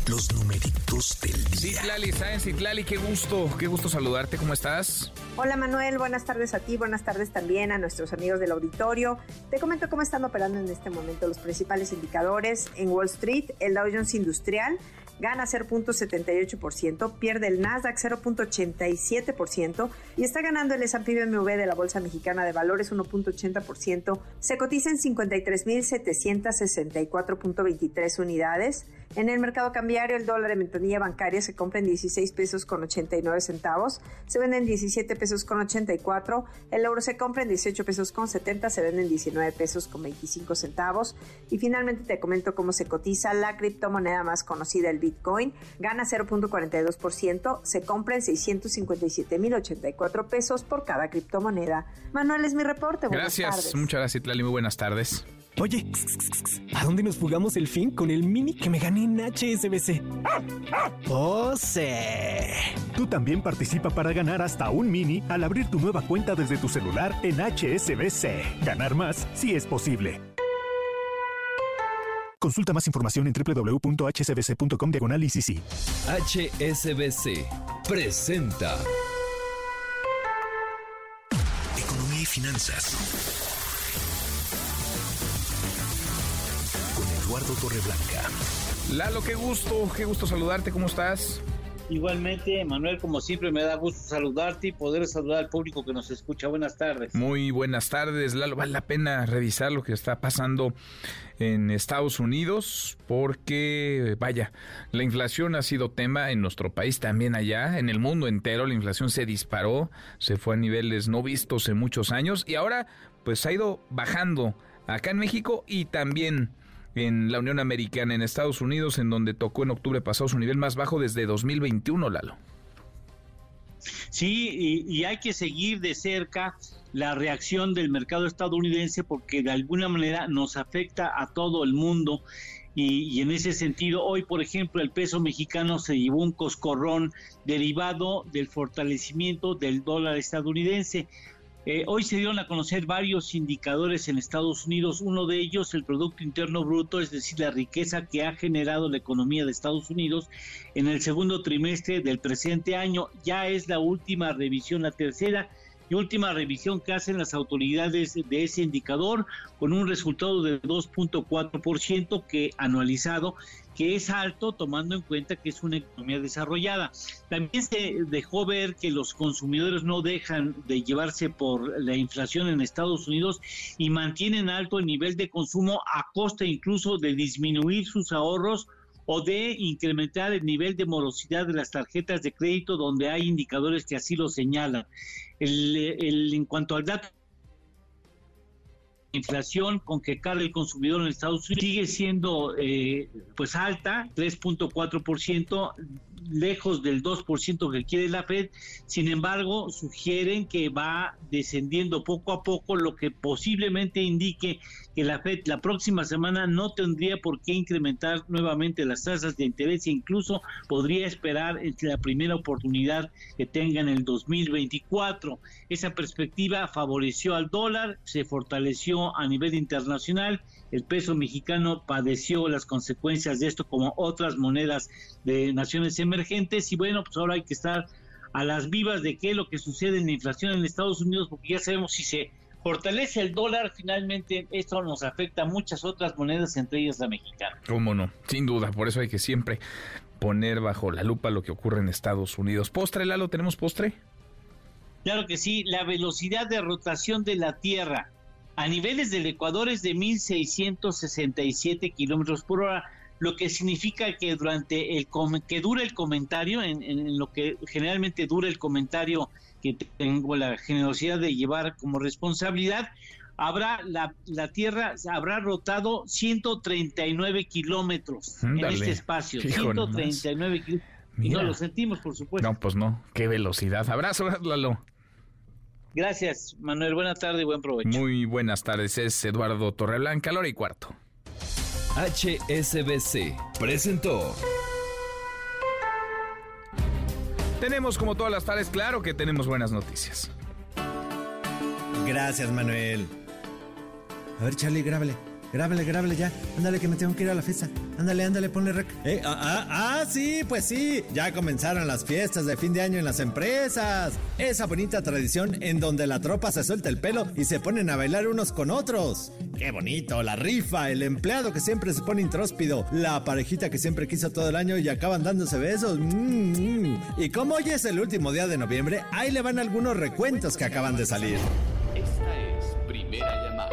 Los numeritos del día. Citlali, ¿sabes? Citlali, qué gusto, qué gusto saludarte. ¿Cómo estás? Hola Manuel, buenas tardes a ti, buenas tardes también a nuestros amigos del auditorio. Te comento cómo están operando en este momento los principales indicadores en Wall Street. El Dow Jones Industrial gana 0.78%, pierde el Nasdaq 0.87% y está ganando el S&P de la Bolsa Mexicana de Valores 1.80%. Se cotiza en 53.764.23 unidades. En el mercado cambiario, el dólar en ventanilla bancaria se compra en 16 pesos con 89 centavos, se vende en 17 pesos con 84, el euro se compra en 18 pesos con 70, se vende en 19 pesos con 25 centavos. Y finalmente te comento cómo se cotiza la criptomoneda más conocida, el Bitcoin, gana 0.42%, se compra en 657.084 pesos por cada criptomoneda. Manuel es mi reporte. Buenas gracias, tardes. muchas gracias, Tlali, muy buenas tardes. Oye, ¿a dónde nos jugamos el fin con el mini que me gané en HSBC? ¡Oh, sí! Tú también participa para ganar hasta un mini al abrir tu nueva cuenta desde tu celular en HSBC. Ganar más si es posible. Consulta más información en www.hsbc.com diagonal ICC. HSBC presenta Economía y finanzas. Eduardo Torreblanca. Lalo, qué gusto, qué gusto saludarte, ¿cómo estás? Igualmente, Manuel, como siempre, me da gusto saludarte y poder saludar al público que nos escucha. Buenas tardes. Muy buenas tardes, Lalo. Vale la pena revisar lo que está pasando en Estados Unidos porque, vaya, la inflación ha sido tema en nuestro país, también allá, en el mundo entero. La inflación se disparó, se fue a niveles no vistos en muchos años y ahora, pues, ha ido bajando acá en México y también en la Unión Americana, en Estados Unidos, en donde tocó en octubre pasado su nivel más bajo desde 2021, Lalo. Sí, y, hay que seguir de cerca la reacción del mercado estadounidense porque de alguna manera nos afecta a todo el mundo. Y, y, en ese sentido, hoy, por ejemplo, el peso mexicano se llevó un coscorrón derivado del fortalecimiento del dólar estadounidense. Eh, hoy se dieron a conocer varios indicadores en Estados Unidos. Uno de ellos, el Producto Interno Bruto, es decir, la riqueza que ha generado la economía de Estados Unidos en el segundo trimestre del presente año. Ya es la última revisión, la tercera y última revisión que hacen las autoridades de ese indicador con un resultado de 2.4% que anualizado es alto tomando en cuenta que es una economía desarrollada. También se dejó ver que los consumidores no dejan de llevarse por la inflación en Estados Unidos y mantienen alto el nivel de consumo a costa incluso de disminuir sus ahorros o de incrementar el nivel de morosidad de las tarjetas de crédito donde hay indicadores que así lo señalan. El, en cuanto al dato inflación con que carga el consumidor en Estados Unidos sigue siendo eh, pues alta, 3.4%, lejos del 2% que quiere la Fed. Sin embargo, sugieren que va descendiendo poco a poco, lo que posiblemente indique que la Fed la próxima semana no tendría por qué incrementar nuevamente las tasas de interés e incluso podría esperar la primera oportunidad que tenga en el 2024. Esa perspectiva favoreció al dólar, se fortaleció a nivel internacional el peso mexicano padeció las consecuencias de esto como otras monedas de naciones emergentes y bueno, pues ahora hay que estar a las vivas de qué es lo que sucede en la inflación en Estados Unidos porque ya sabemos si se fortalece el dólar, finalmente esto nos afecta a muchas otras monedas, entre ellas la mexicana. ¿Cómo no? Sin duda, por eso hay que siempre poner bajo la lupa lo que ocurre en Estados Unidos. ¿Postre, Lalo? ¿Tenemos postre? Claro que sí, la velocidad de rotación de la Tierra a niveles del Ecuador es de 1.667 kilómetros por hora, lo que significa que durante el que dura el comentario, en, lo que generalmente dura el comentario que tengo la generosidad de llevar como responsabilidad, habrá la, la Tierra habrá rotado 139 kilómetros en este espacio, 139 kilómetros. Y no lo sentimos, por supuesto. No, pues no. Qué velocidad. Abrazo, Lalo. Gracias, Manuel. Buenas tardes y buen provecho. Muy buenas tardes. Es Eduardo Torreblanca, hora y cuarto. HSBC presentó. Tenemos como todas las tardes, claro que tenemos buenas noticias. Gracias, Manuel. A ver, Charlie, grábale. Grábale, grábale ya. Ándale, que me tengo que ir a la fiesta. Ándale, ándale, ponle rec. Eh, ah, ah, ah, sí, pues sí. Ya comenzaron las fiestas de fin de año en las empresas. Esa bonita tradición en donde la tropa se suelta el pelo y se ponen a bailar unos con otros. Qué bonito, la rifa, el empleado que siempre se pone intróspido, la parejita que siempre quiso todo el año y acaban dándose besos. Mm, mm. Y como hoy es el último día de noviembre, ahí le van algunos recuentos que acaban de salir. Esta es primera llamada.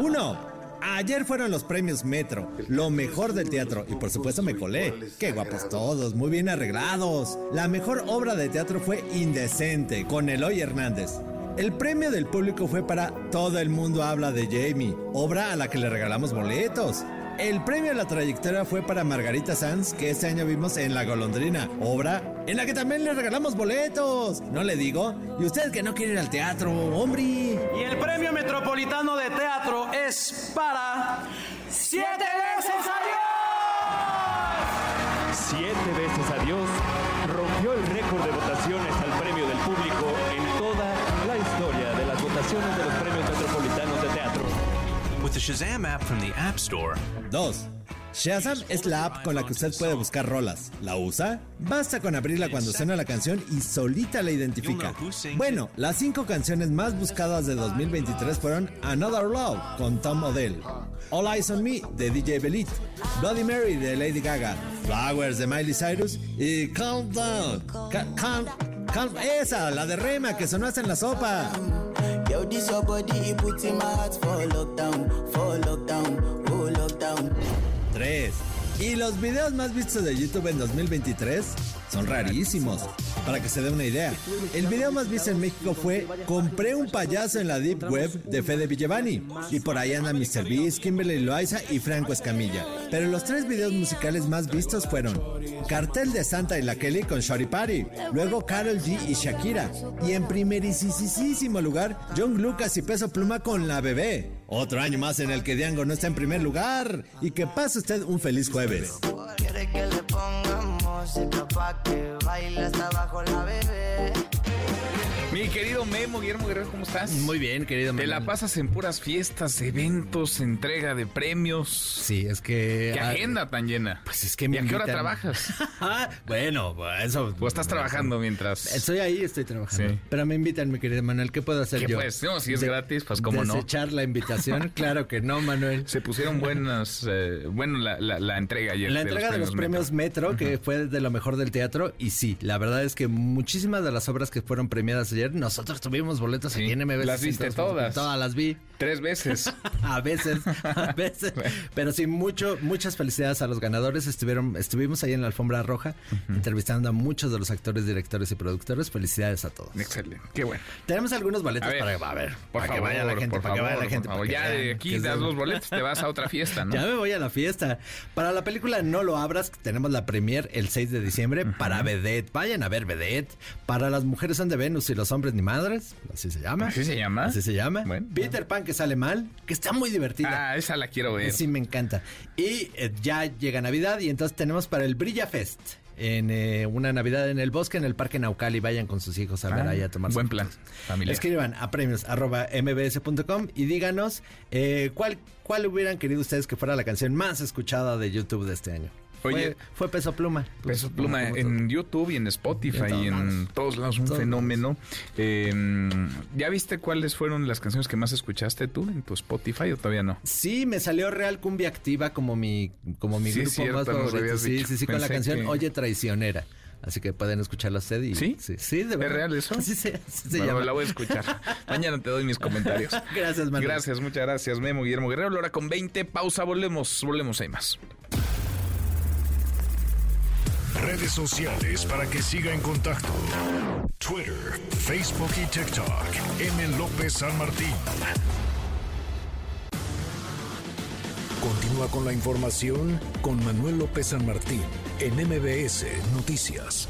Uno. Ayer fueron los premios Metro, lo mejor del teatro, y por supuesto me colé. Qué guapos todos, muy bien arreglados. La mejor obra de teatro fue Indecente, con Eloy Hernández. El premio del público fue para Todo el mundo habla de Jamie, obra a la que le regalamos boletos. El premio a la trayectoria fue para Margarita Sanz, que este año vimos en La Golondrina, obra en la que también le regalamos boletos. ¿No le digo? Y usted que no quiere ir al teatro, hombre. Y el premio metropolitano de teatro es para Siete veces adiós. Siete veces adiós rompió el récord de votaciones al premio del público en toda la historia de las votaciones de los premios metropolitanos de teatro. With the Shazam app from the App Store. 2. Shazam es la app con la que usted puede buscar rolas. ¿La usa? Basta con abrirla cuando suena la canción y solita la identifica. Bueno, las cinco canciones más buscadas de 2023 fueron Another Love con Tom Odell, All Eyes on Me de DJ Belit, Bloody Mary de Lady Gaga, Flowers de Miley Cyrus y Calm Down. calm, calm, esa, la de Rema que sonaste en la sopa. Yo, this your body, put in my heart for lockdown, for lockdown, oh lockdown. 3. Y los videos más vistos de YouTube en 2023 son rarísimos. Para que se dé una idea, el video más visto en México fue Compré un payaso en la Deep Web de Fede Villevani. Y por ahí anda MrBeast, Kimberly Loaiza y Franco Escamilla. Pero los tres videos musicales más vistos fueron Cartel de Santa y la Kelly con Shorty Party, luego Carol G y Shakira, y en primerísimo lugar John Lucas y Peso Pluma con La Bebé. Otro año más en el que Diango no está en primer lugar. Y que pase usted un feliz jueves. Mi Mi querido Memo, Guillermo Guerrero, ¿cómo estás? Muy bien, querido Te Manuel. la pasas en puras fiestas, eventos, entrega de premios. Sí, es que... ¿Qué ah, agenda tan llena? Pues es que ¿Y me a qué hora trabajas? bueno, eso... ¿O estás trabajando mientras...? Estoy ahí, estoy trabajando. Sí. Pero me invitan, mi querido Manuel. ¿Qué puedo hacer ¿Qué yo? pues? No, si es De- gratis, pues cómo no. ¿Desechar la invitación? claro que no, Manuel. Se pusieron buenas... eh, bueno, la, la- la entrega ayer. La entrega de los premios Metro, que fue de lo mejor del teatro, y sí, la verdad es que muchísimas de las obras que fueron premiadas ayer, nosotros tuvimos boletos aquí en MBS. Las viste todas. Todas las vi. Tres veces. a veces, a veces. Pero sí, mucho, muchas felicidades a los ganadores. Estuvieron, estuvimos ahí en la alfombra roja, entrevistando a muchos de los actores, directores y productores. Felicidades a todos. Excelente, qué bueno. Tenemos algunos boletos A ver, para, a ver, Por para favor, que vaya la gente, por para que favor, vaya la gente. por favor. para que Ya de aquí que das los boletos, te vas a otra fiesta, ¿no? Ya me voy a la fiesta. Para la película No lo abras, tenemos la premier el 6 de diciembre. Para Vedette, vayan a ver Vedette. Para las mujeres son de Venus y los hombres ni madres, así se llama. ¿Así se llama? Así se llama. Peter Pan que sale mal, que está muy divertida. Ah, esa la quiero ver. Sí, me encanta. Y eh, ya llega Navidad y entonces tenemos para el Brilla Fest. En eh, una Navidad en el bosque, en el Parque Naucali, vayan con sus hijos a ver Ah, ahí a tomar buen plan familiar. Escriban a premios arroba mbs.com y díganos eh, cuál, cuál hubieran querido ustedes que fuera la canción más escuchada de YouTube de este año. Oye, fue, fue Peso Pluma. Peso Pluma en YouTube y en Spotify y en todos lados, un Todos fenómeno. Eh, ¿Ya viste cuáles fueron las canciones que más escuchaste tú en tu Spotify o todavía no? Sí, me salió Real Cumbia Activa como mi, como mi Sí, grupo cierto, más favorito. Sí, dicho. sí, sí, con la canción que- Oye Traicionera. Así que pueden escucharla usted y... ¿Sí? Sí, sí, de ¿Es verdad. real eso? Sí, sí, así se Bueno, llama. la voy a escuchar. Mañana te doy mis comentarios. Gracias, Manuel. Gracias, muchas gracias, Memo Guillermo Guerrero. La hora con 20, pausa, volvemos, volvemos, hay más. Redes sociales para que siga en contacto: Twitter, Facebook y TikTok. M. López San Martín. Continúa con la información con Manuel López San Martín en MBS Noticias.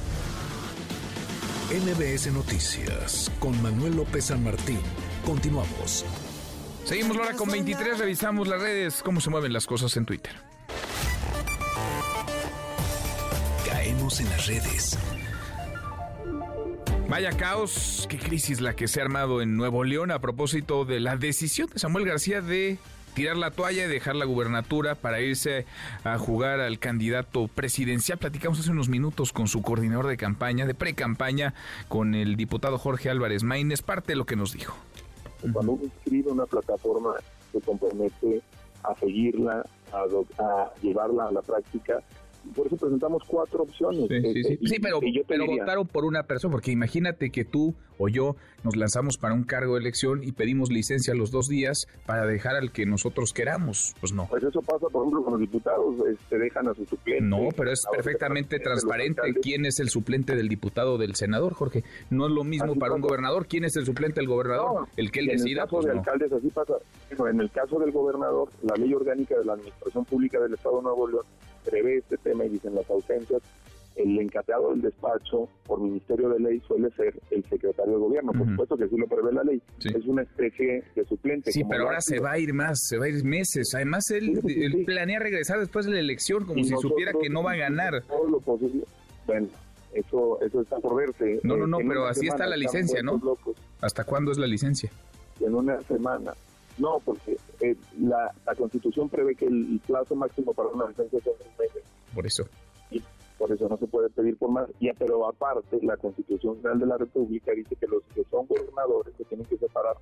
MBS Noticias con Manuel López San Martín. Continuamos. Seguimos la hora con 23, revisamos las redes, cómo se mueven las cosas en Twitter. Caemos en las redes. Vaya caos, qué crisis la que se ha armado en Nuevo León a propósito de la decisión de Samuel García de tirar la toalla y dejar la gubernatura para irse a jugar al candidato presidencial. Platicamos hace unos minutos con su coordinador de campaña, de pre-campaña, con el diputado Jorge Álvarez Maínez. Parte de lo que nos dijo. Cuando uno inscribe una plataforma, se compromete a seguirla, a llevarla a la práctica. Por eso presentamos cuatro opciones. Sí, sí, sí. Y- Sí, pero, diría, votaron por una persona, porque imagínate que tú o yo nos lanzamos para un cargo de elección y pedimos licencia los dos días para dejar al que nosotros queramos. Pues no. Pues eso pasa, por ejemplo, con los diputados, este, dejan a su suplente. No, pero es perfectamente transparente quién es el suplente del diputado del senador, Jorge. No es lo mismo Así para un gobernador. ¿Quién es el suplente del gobernador? No, el que él y en decida, el caso pues de no. alcaldes así pasa. Bueno, en el caso del gobernador, la ley orgánica de la Administración Pública del Estado de Nuevo León prevé este tema y dicen las ausencias. El encargado del despacho por Ministerio de Ley suele ser el secretario de Gobierno. Por supuesto que sí lo prevé la ley. Es una especie de suplente. Sí, pero ahora se va a ir más, se va a ir meses. Además, él, él planea regresar después de la elección como Y si supiera que no va a ganar. todo lo posible. Bueno, eso, eso está por verse. No, no, Eh, no, en pero así está la licencia, ¿no? locos. ¿Hasta cuándo es la licencia? en una semana. No, porque eh, la, la Constitución prevé que el plazo máximo para una licencia son seis meses. Por eso. Y por eso no se puede pedir por más. Ya, pero aparte, la Constitución General de la República dice que los que son gobernadores se tienen que separar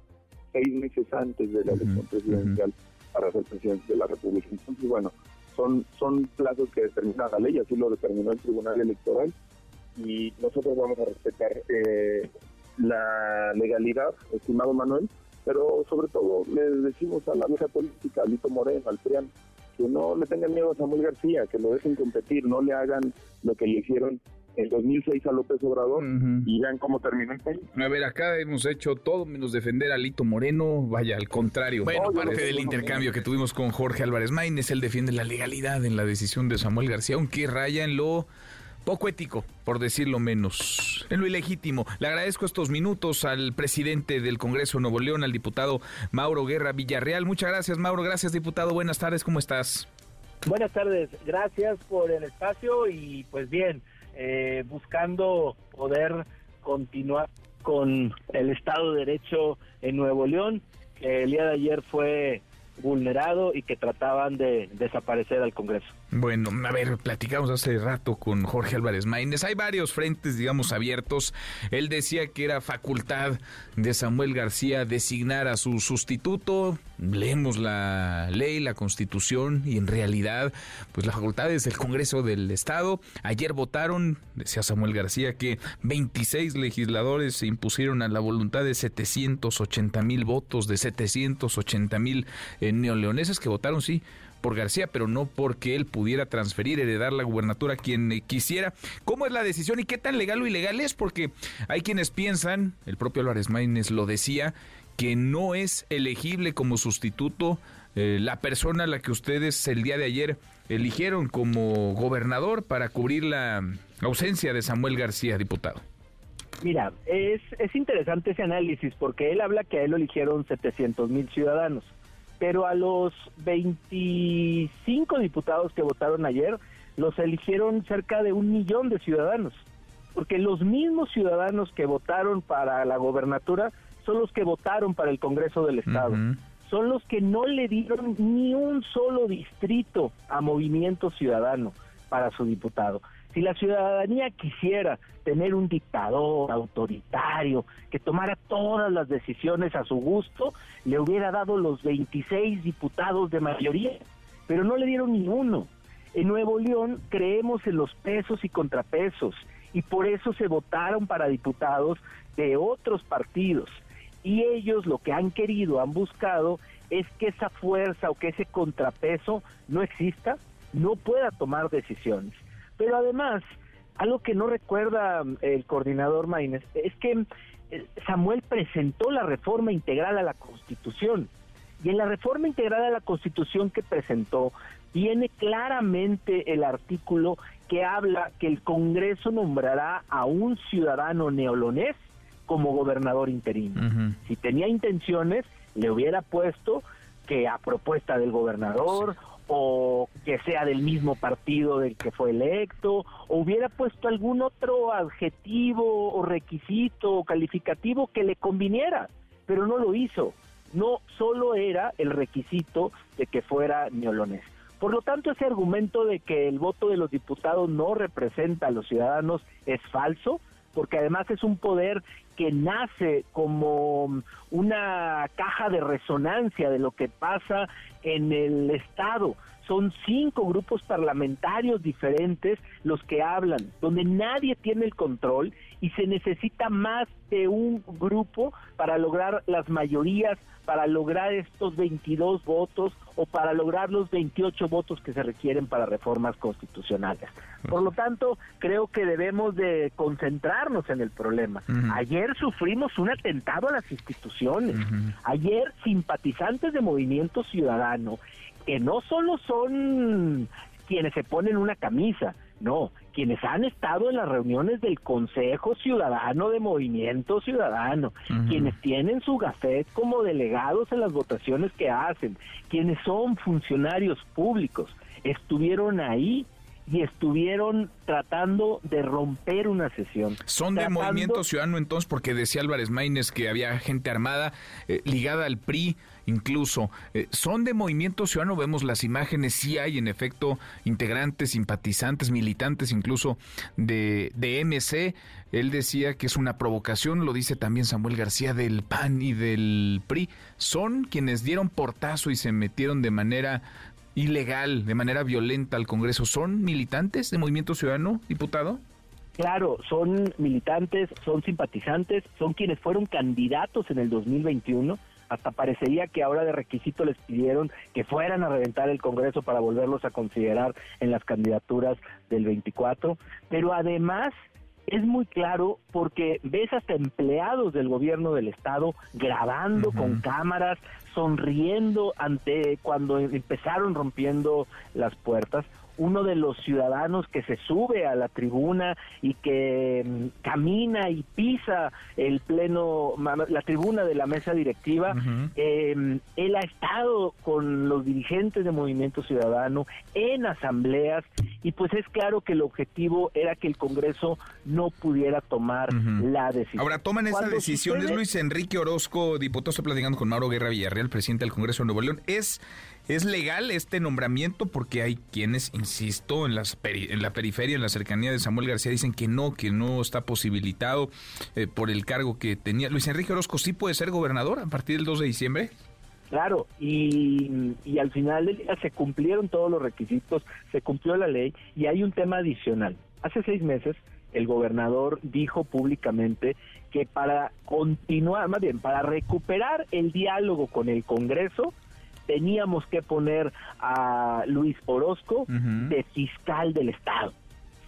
seis meses antes de la elección presidencial para ser presidente de la República. Entonces, bueno, son, son plazos que determina la ley, así lo determinó el Tribunal Electoral, y nosotros vamos a respetar eh, la legalidad, estimado Manuel, pero sobre todo le decimos a la vieja política, a Lito Moreno, al PRIAN, que no le tengan miedo a Samuel García, que lo dejen competir, no le hagan lo que le hicieron en 2006 a López Obrador y vean cómo terminó el país. A ver, acá hemos hecho todo menos defender a Lito Moreno. Vaya, al contrario. Bueno, No, parte del intercambio que tuvimos con Jorge Álvarez Maínez, él defiende la legalidad en la decisión de Samuel García, aunque raya en lo poco ético, por decirlo menos, en lo ilegítimo. Le agradezco estos minutos al presidente del Congreso de Nuevo León, al diputado Mauro Guerra Villarreal. Muchas gracias, Mauro. Gracias, diputado. Buenas tardes, ¿cómo estás? Buenas tardes, gracias por el espacio y pues bien, eh, buscando poder continuar con el Estado de Derecho en Nuevo León, que el día de ayer fue vulnerado y que trataban de desaparecer al Congreso. Bueno, a ver, platicamos hace rato con Jorge Álvarez Maínez. Hay varios frentes, digamos, abiertos. Él decía que era facultad de Samuel García designar a su sustituto. Leemos la ley, la constitución y en realidad, pues la facultad es del Congreso del Estado. Ayer votaron, decía Samuel García, que 26 legisladores se impusieron a la voluntad de 780 mil votos, de 780 mil eh, neoleoneses que votaron, sí, por García, pero no porque él pudiera transferir, heredar la gubernatura a quien quisiera. ¿Cómo es la decisión y qué tan legal o ilegal es? Porque hay quienes piensan, el propio Álvarez Maínez lo decía, que no es elegible como sustituto eh, la persona a la que ustedes el día de ayer eligieron como gobernador para cubrir la ausencia de Samuel García, diputado. Mira, es, es interesante ese análisis porque él habla que a él lo eligieron 700 mil ciudadanos pero a los 25 diputados que votaron ayer los eligieron cerca de un millón de ciudadanos, porque los mismos ciudadanos que votaron para la gobernatura son los que votaron para el Congreso del Estado. Son los que no le dieron ni un solo distrito a Movimiento Ciudadano para su diputado. Si la ciudadanía quisiera tener un dictador autoritario que tomara todas las decisiones a su gusto, le hubiera dado los 26 diputados de mayoría, pero no le dieron ni uno. En Nuevo León creemos en los pesos y contrapesos y por eso se votaron para diputados de otros partidos. Y ellos lo que han querido, han buscado, es que esa fuerza o que ese contrapeso no exista, no pueda tomar decisiones. Pero además, algo que no recuerda mm, el coordinador Maínez es que eh, Samuel presentó la reforma integral a la Constitución. Y en la reforma integral a la Constitución que presentó, viene claramente el artículo que habla que el Congreso nombrará a un ciudadano neolonés como gobernador interino. Si tenía intenciones, le hubiera puesto que a propuesta del gobernador o que sea del mismo partido del que fue electo, o hubiera puesto algún otro adjetivo o requisito o calificativo que le conviniera, pero no lo hizo. No solo era el requisito de que fuera neolonés. Por lo tanto, ese argumento de que el voto de los diputados no representa a los ciudadanos es falso, porque además es un poder que nace como una caja de resonancia de lo que pasa en el Estado. Son cinco grupos parlamentarios diferentes los que hablan, donde nadie tiene el control y se necesita más de un grupo para lograr las mayorías, para lograr estos 22 votos o para lograr los 28 votos que se requieren para reformas constitucionales. Por lo tanto, creo que debemos de concentrarnos en el problema. Ayer sufrimos un atentado a las instituciones. Ayer simpatizantes de Movimiento Ciudadano, que no solo son quienes se ponen una camisa, no, quienes han estado en las reuniones del Consejo Ciudadano de Movimiento Ciudadano, quienes tienen su gafet como delegados en las votaciones que hacen, quienes son funcionarios públicos, estuvieron ahí y estuvieron tratando de romper una sesión. Son de Movimiento Ciudadano entonces, porque decía Álvarez Maínez que había gente armada eh, ligada al PRI, incluso. Eh, son de Movimiento Ciudadano, vemos las imágenes, sí hay en efecto integrantes, simpatizantes, militantes incluso de, de MC. Él decía que es una provocación, lo dice también Samuel García del PAN y del PRI. Son quienes dieron portazo y se metieron de manera ilegal, de manera violenta al Congreso, ¿son militantes de Movimiento Ciudadano, diputado? Claro, son militantes, son simpatizantes, son quienes fueron candidatos en el 2021. Hasta parecería que ahora de requisito les pidieron que fueran a reventar el Congreso para volverlos a considerar en las candidaturas del 24. Pero además es muy claro porque ves hasta empleados del gobierno del estado grabando con cámaras, sonriendo ante cuando empezaron rompiendo las puertas. Uno de los ciudadanos que se sube a la tribuna y que mm, camina y pisa el pleno, la tribuna de la mesa directiva, eh, él ha estado con los dirigentes de Movimiento Ciudadano en asambleas y pues es claro que el objetivo era que el Congreso no pudiera tomar la decisión. Ahora toman esa decisión, es Luis Enrique Orozco, diputado, estoy platicando con Mauro Guerra Villarreal, presidente del Congreso de Nuevo León, es ¿Es legal este nombramiento? Porque hay quienes, insisto, en, las en la periferia, en la cercanía de Samuel García, dicen que no, que no está posibilitado eh, por el cargo que tenía. Luis Enrique Orozco sí puede ser gobernador a partir del 2 de diciembre. Claro, y, y al final del día se cumplieron todos los requisitos, se cumplió la ley y hay un tema adicional. Hace seis meses el gobernador dijo públicamente que para continuar, más bien, para recuperar el diálogo con el Congreso, teníamos que poner a Luis Orozco de fiscal del Estado.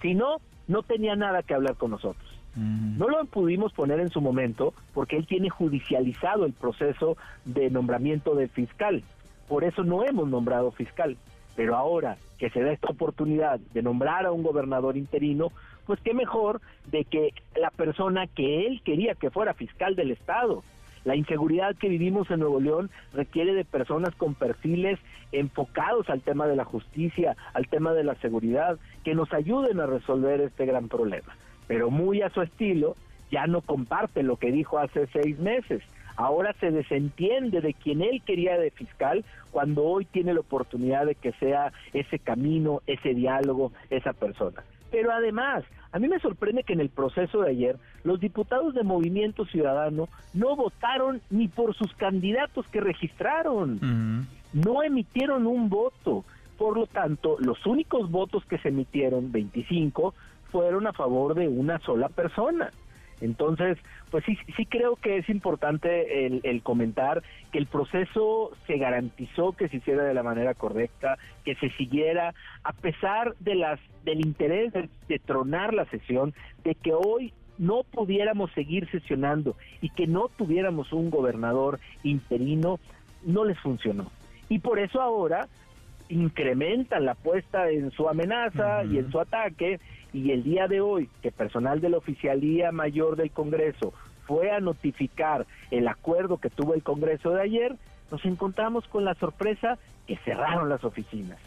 Si no, no tenía nada que hablar con nosotros. No lo pudimos poner en su momento porque él tiene judicializado el proceso de nombramiento del fiscal. Por eso no hemos nombrado fiscal. Pero ahora que se da esta oportunidad de nombrar a un gobernador interino, pues qué mejor de que la persona que él quería que fuera fiscal del Estado la inseguridad que vivimos en Nuevo León requiere de personas con perfiles enfocados al tema de la justicia, al tema de la seguridad, que nos ayuden a resolver este gran problema. Pero muy a su estilo, ya no comparte lo que dijo hace seis meses. Ahora se desentiende de quien él quería de fiscal cuando hoy tiene la oportunidad de que sea ese camino, ese diálogo, esa persona. Pero además, a mí me sorprende que en el proceso de ayer los diputados de Movimiento Ciudadano no votaron ni por sus candidatos que registraron. No emitieron un voto. Por lo tanto, los únicos votos que se emitieron, 25, fueron a favor de una sola persona. Entonces, pues sí, sí creo que es importante el, comentar que el proceso se garantizó que se hiciera de la manera correcta, que se siguiera, a pesar de las del interés de, de tronar la sesión, de que hoy no pudiéramos seguir sesionando y que no tuviéramos un gobernador interino, no les funcionó. Y por eso ahora incrementan la apuesta en su amenaza y en su ataque y el día de hoy que personal de la Oficialía Mayor del Congreso fue a notificar el acuerdo que tuvo el Congreso de ayer, nos encontramos con la sorpresa que cerraron las oficinas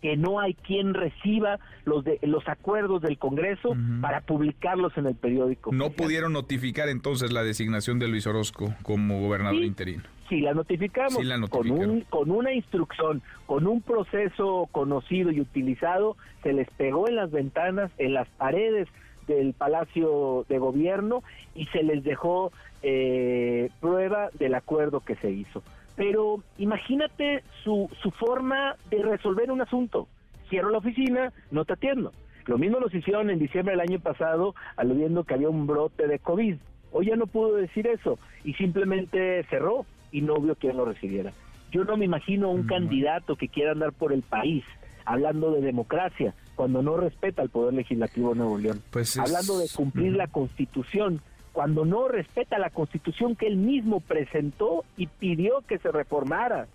que no hay quien reciba los de, los acuerdos del Congreso para publicarlos en el periódico. No pudieron notificar entonces la designación de Luis Orozco como gobernador interino si la notificamos con, un, con una instrucción, con un proceso conocido y utilizado, se les pegó en las ventanas, en las paredes del Palacio de Gobierno y se les dejó eh, prueba del acuerdo que se hizo. Pero imagínate su, su forma de resolver un asunto. Cierro la oficina, no te atiendo. Lo mismo nos hicieron en diciembre del año pasado, aludiendo que había un brote de COVID. Hoy ya no pudo decir eso y simplemente cerró y no vio quien lo recibiera. Yo no me imagino un candidato que quiera andar por el país hablando de democracia cuando no respeta al Poder Legislativo de Nuevo León. Pues hablando de cumplir la Constitución cuando no respeta la Constitución que él mismo presentó y pidió que se reformara.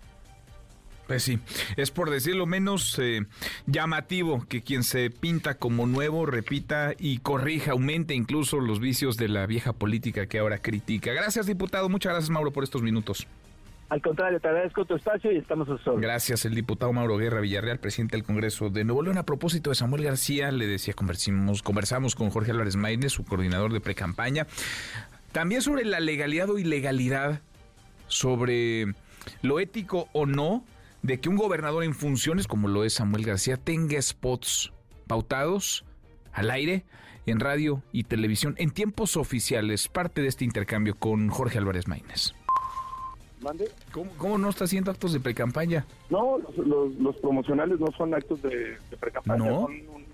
Pues sí, es por decirlo menos eh, llamativo que quien se pinta como nuevo repita y corrija, aumente incluso los vicios de la vieja política que ahora critica. Gracias, diputado. Muchas gracias, Mauro, por estos minutos. Al contrario, te agradezco tu espacio y estamos a su Gracias, el diputado Mauro Guerra Villarreal, presidente del Congreso de Nuevo León. A propósito de Samuel García, le decía, conversamos, conversamos con Jorge Álvarez Maínez, su coordinador de precampaña, también sobre la legalidad o ilegalidad, sobre lo ético o no de que un gobernador en funciones, como lo es Samuel García, tenga spots pautados al aire en radio y televisión en tiempos oficiales, parte de este intercambio con Jorge Álvarez Maínez. ¿Cómo, no está haciendo actos de precampaña? No, los, promocionales no son actos de, precampaña, son un,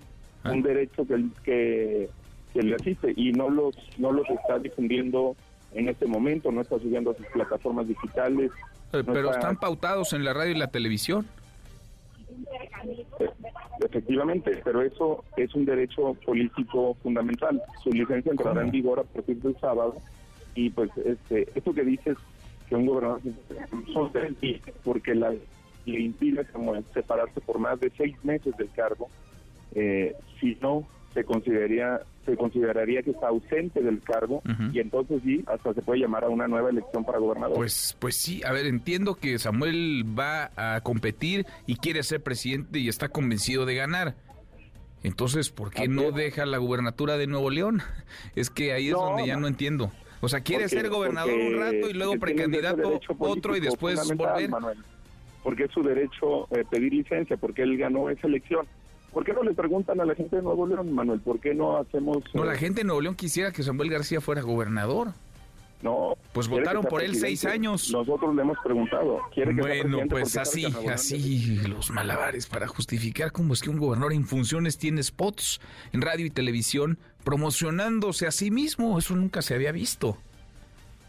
ah. derecho que, que, le asiste y no los, no los está difundiendo en este momento, no está subiendo a sus plataformas digitales, eh, pero están pautados en la radio y la televisión. Eh, efectivamente, pero eso es un derecho político fundamental. Su licencia entrará en vigor a partir del sábado y pues este esto que dices que un gobernador son porque la le impide separarse por más de seis meses del cargo, eh, si no se consideraría se consideraría que está ausente del cargo y entonces sí hasta se puede llamar a una nueva elección para gobernador. Pues pues sí, a ver, entiendo que Samuel va a competir y quiere ser presidente y está convencido de ganar. Entonces, ¿por qué no deja la gubernatura de Nuevo León? Es que ahí es donde ya no entiendo. O sea, quiere ser gobernador un rato y luego precandidato otro y después volver. porque es su derecho eh, pedir licencia, porque él ganó esa elección. ¿Por qué no le preguntan a la gente de Nuevo León, Manuel? ¿Por qué no hacemos...? No, la eh, gente de Nuevo León quisiera que Samuel García fuera gobernador. No. Pues votaron por él seis años. Nosotros le hemos preguntado. ¿Quiere que bueno, pues así, así los malabares para justificar cómo es que un gobernador en funciones tiene spots en radio y televisión promocionándose a sí mismo. Eso nunca se había visto.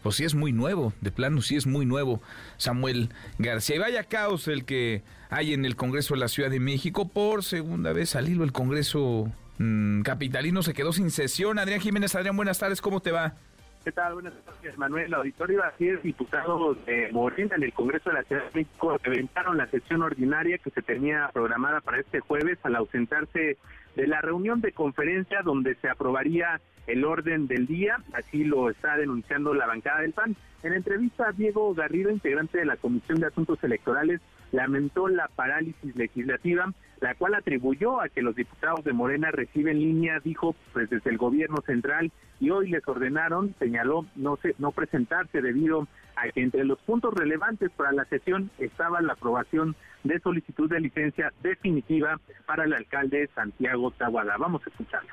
Pues sí es muy nuevo, de plano sí es muy nuevo Samuel García. Y vaya caos el que hay en el Congreso de la Ciudad de México. Por segunda vez al hilo el Congreso mm, capitalino se quedó sin sesión. Adrián Jiménez, Adrián, buenas tardes, ¿cómo te va? ¿Qué tal? Buenas tardes, Manuel. Auditorio iba a ser diputados de Morena en el Congreso de la Ciudad de México eventaron la sesión ordinaria que se tenía programada para este jueves al ausentarse de la reunión de conferencia donde se aprobaría el orden del día, así lo está denunciando la bancada del PAN. En entrevista, Diego Garrido, integrante de la Comisión de Asuntos Electorales, lamentó la parálisis legislativa, la cual atribuyó a que los diputados de Morena reciben línea, dijo, pues desde el gobierno central y hoy les ordenaron, señaló, no, se, no presentarse debido a que entre los puntos relevantes para la sesión estaba la aprobación de solicitud de licencia definitiva para el alcalde Santiago Tahuada. Vamos a escucharlo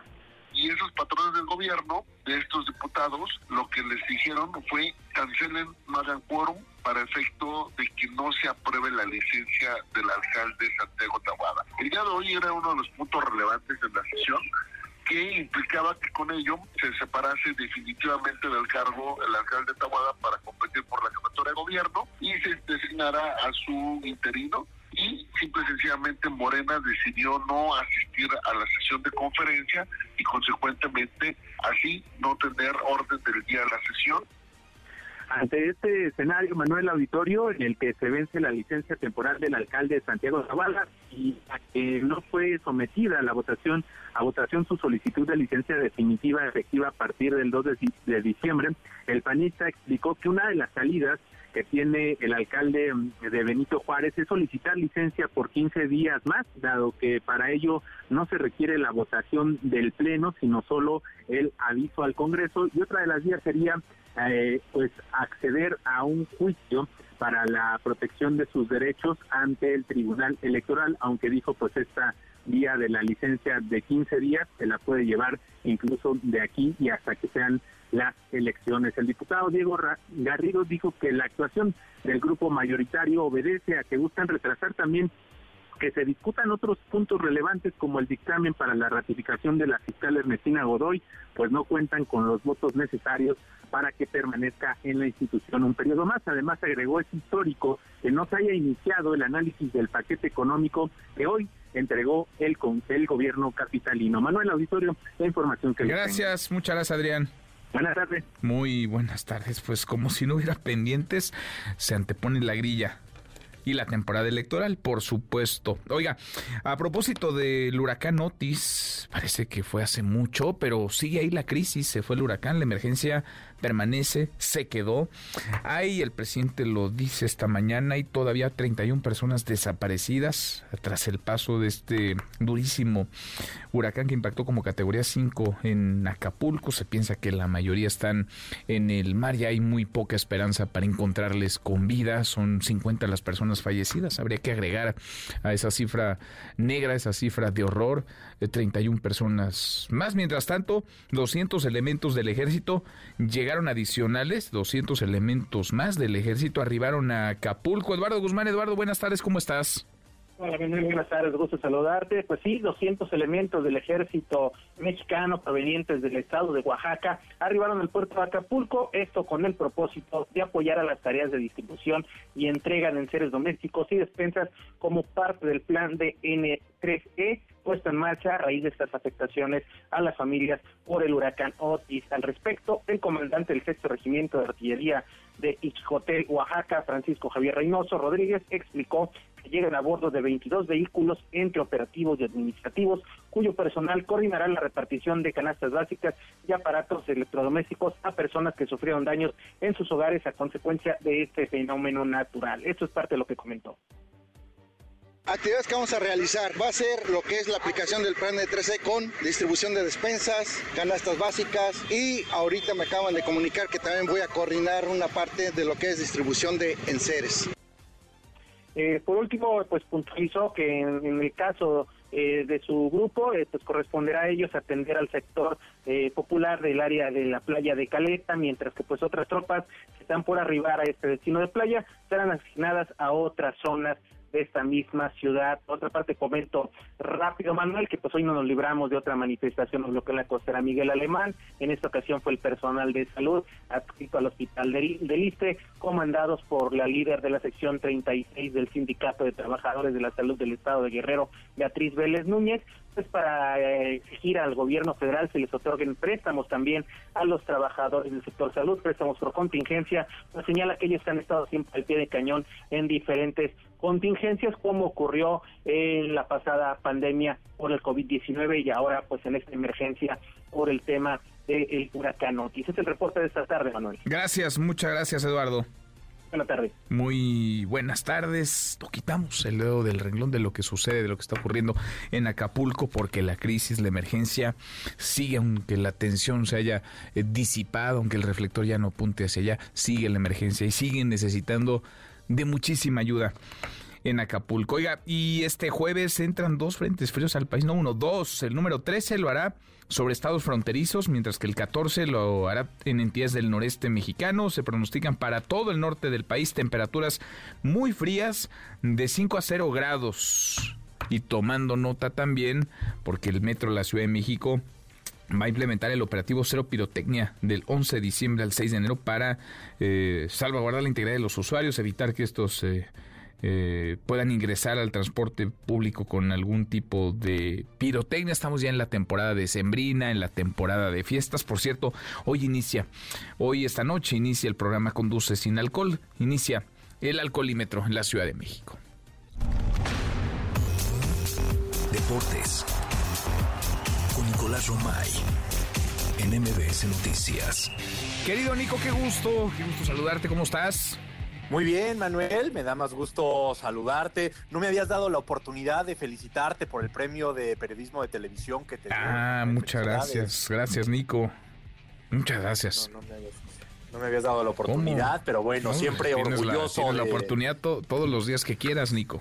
y esos patrones del gobierno, de estos diputados, lo que les dijeron fue cancelen, no hagan quórum para efecto de que no se apruebe la licencia del alcalde Santiago Tahuada. El día de hoy era uno de los puntos relevantes de la sesión que implicaba que con ello se separase definitivamente del cargo el alcalde Tahuada para competir por la jefatura de gobierno y se designara a su interino y simple y sencillamente Morena decidió no asistir a la sesión de conferencia y consecuentemente así no tener orden del día de la sesión. Ante este escenario, Manuel Auditorio, en el que se vence la licencia temporal del alcalde Santiago Zavala y no fue sometida a la votación, a votación su solicitud de licencia definitiva efectiva a partir del 2 de diciembre, el panista explicó que una de las salidas que tiene el alcalde mm, de Benito Juárez es solicitar licencia por 15 días más, dado que para ello no se requiere la votación del Pleno, sino solo el aviso al Congreso. Y otra de las vías sería eh, pues acceder a un juicio para la protección de sus derechos ante el Tribunal Electoral, aunque dijo pues esta vía de la licencia de 15 días se la puede llevar incluso de aquí y hasta que sean las elecciones. El diputado Diego Garrido dijo que la actuación del grupo mayoritario obedece a que buscan retrasar también que se discutan otros puntos relevantes como el dictamen para la ratificación de la fiscal Ernestina Godoy, pues no cuentan con los votos necesarios para que permanezca en la institución un periodo más. Además, agregó es histórico que no se haya iniciado el análisis del paquete económico que hoy entregó el, el gobierno capitalino. Manuel Auditorio, la información que Gracias, muchas gracias, Adrián. Buenas tardes. Muy buenas tardes. Pues como si no hubiera pendientes, se antepone la grilla y la temporada electoral, por supuesto. Oiga, a propósito del huracán Otis, parece que fue hace mucho, pero sigue ahí la crisis, se fue el huracán, la emergencia permanece, se quedó. Ahí el presidente lo dice esta mañana, hay todavía 31 personas desaparecidas tras el paso de este durísimo huracán que impactó como categoría 5 en Acapulco. Se piensa que la mayoría están en el mar y hay muy poca esperanza para encontrarles con vida. Son 50 las personas fallecidas. Habría que agregar a esa cifra negra, esa cifra de horror, de 31 personas más. Mientras tanto, 200 elementos del ejército adicionales, 200 elementos más del ejército arribaron a Acapulco. Eduardo Guzmán, Eduardo, buenas tardes, ¿cómo estás? Hola, buenas tardes, gusto saludarte. Pues sí, 200 elementos del ejército mexicano provenientes del estado de Oaxaca arribaron al puerto de Acapulco, esto con el propósito de apoyar a las tareas de distribución y entrega de enseres domésticos y despensas como parte del plan de N3E puesto en marcha a raíz de estas afectaciones a las familias por el huracán Otis. Al respecto, el comandante del sexto regimiento de artillería de Ixjotel, Oaxaca, Francisco Javier Reynoso Rodríguez, explicó que llegan a bordo de 22 vehículos entre operativos y administrativos, cuyo personal coordinará la repartición de canastas básicas y aparatos electrodomésticos a personas que sufrieron daños en sus hogares a consecuencia de este fenómeno natural. Esto es parte de lo que comentó actividades que vamos a realizar va a ser lo que es la aplicación del plan de 3E con distribución de despensas, canastas básicas y ahorita me acaban de comunicar que también voy a coordinar una parte de lo que es distribución de enseres. Eh, por último, pues puntualizó que en, el caso eh, de su grupo, eh, pues corresponderá a ellos atender al sector popular del área de la playa de Caleta, mientras que pues otras tropas que están por arribar a este destino de playa serán asignadas a otras zonas de esta misma ciudad. Otra parte comento rápido, Manuel, que pues hoy no nos libramos de otra manifestación en lo que la costera Miguel Alemán. En esta ocasión fue el personal de salud adscrito al hospital de Liste, comandados por la líder de la sección 36 del Sindicato de Trabajadores de la Salud del Estado de Guerrero, Beatriz Vélez Núñez, pues para eh, exigir al gobierno federal se les otorguen préstamos también a los trabajadores del sector salud, préstamos por contingencia, pues señala que ellos han estado siempre al pie de cañón en diferentes contingencias como ocurrió en la pasada pandemia por el COVID-19 y ahora pues en esta emergencia por el tema del huracán Otis. Es el reporte de esta tarde, Manuel. Gracias, muchas gracias, Eduardo. Buenas tardes. Muy buenas tardes. Lo quitamos el dedo del renglón de lo que sucede, de lo que está ocurriendo en Acapulco, porque la crisis, la emergencia sigue, aunque la tensión se haya eh, disipado, aunque el reflector ya no apunte hacia allá, sigue la emergencia y siguen necesitando de muchísima ayuda en Acapulco. Oiga, y este jueves entran dos frentes fríos al país, no uno, dos. El número 13 lo hará sobre estados fronterizos, mientras que el 14 lo hará en entidades del noreste mexicano. Se pronostican para todo el norte del país temperaturas muy frías de 5 a 0 grados. Y tomando nota también, porque el metro de la Ciudad de México va a implementar el operativo Cero Pirotecnia del 11 de diciembre al 6 de enero para eh, salvaguardar la integridad de los usuarios, evitar que estos eh, eh, puedan ingresar al transporte público con algún tipo de pirotecnia. Estamos ya en la temporada de Sembrina, en la temporada de fiestas. Por cierto, hoy inicia, hoy esta noche inicia el programa Conduce sin alcohol, inicia el alcoholímetro en la Ciudad de México. Deportes con Nicolás Romay en MBS Noticias. Querido Nico, qué gusto, qué gusto saludarte, ¿cómo estás? Muy bien, Manuel, me da más gusto saludarte. No me habías dado la oportunidad de felicitarte por el premio de periodismo de televisión que te Ah, muchas gracias. Gracias, Nico. Muchas gracias. No, me habías dado la oportunidad, pero bueno, siempre orgulloso. La, la oportunidad todos los días que quieras, Nico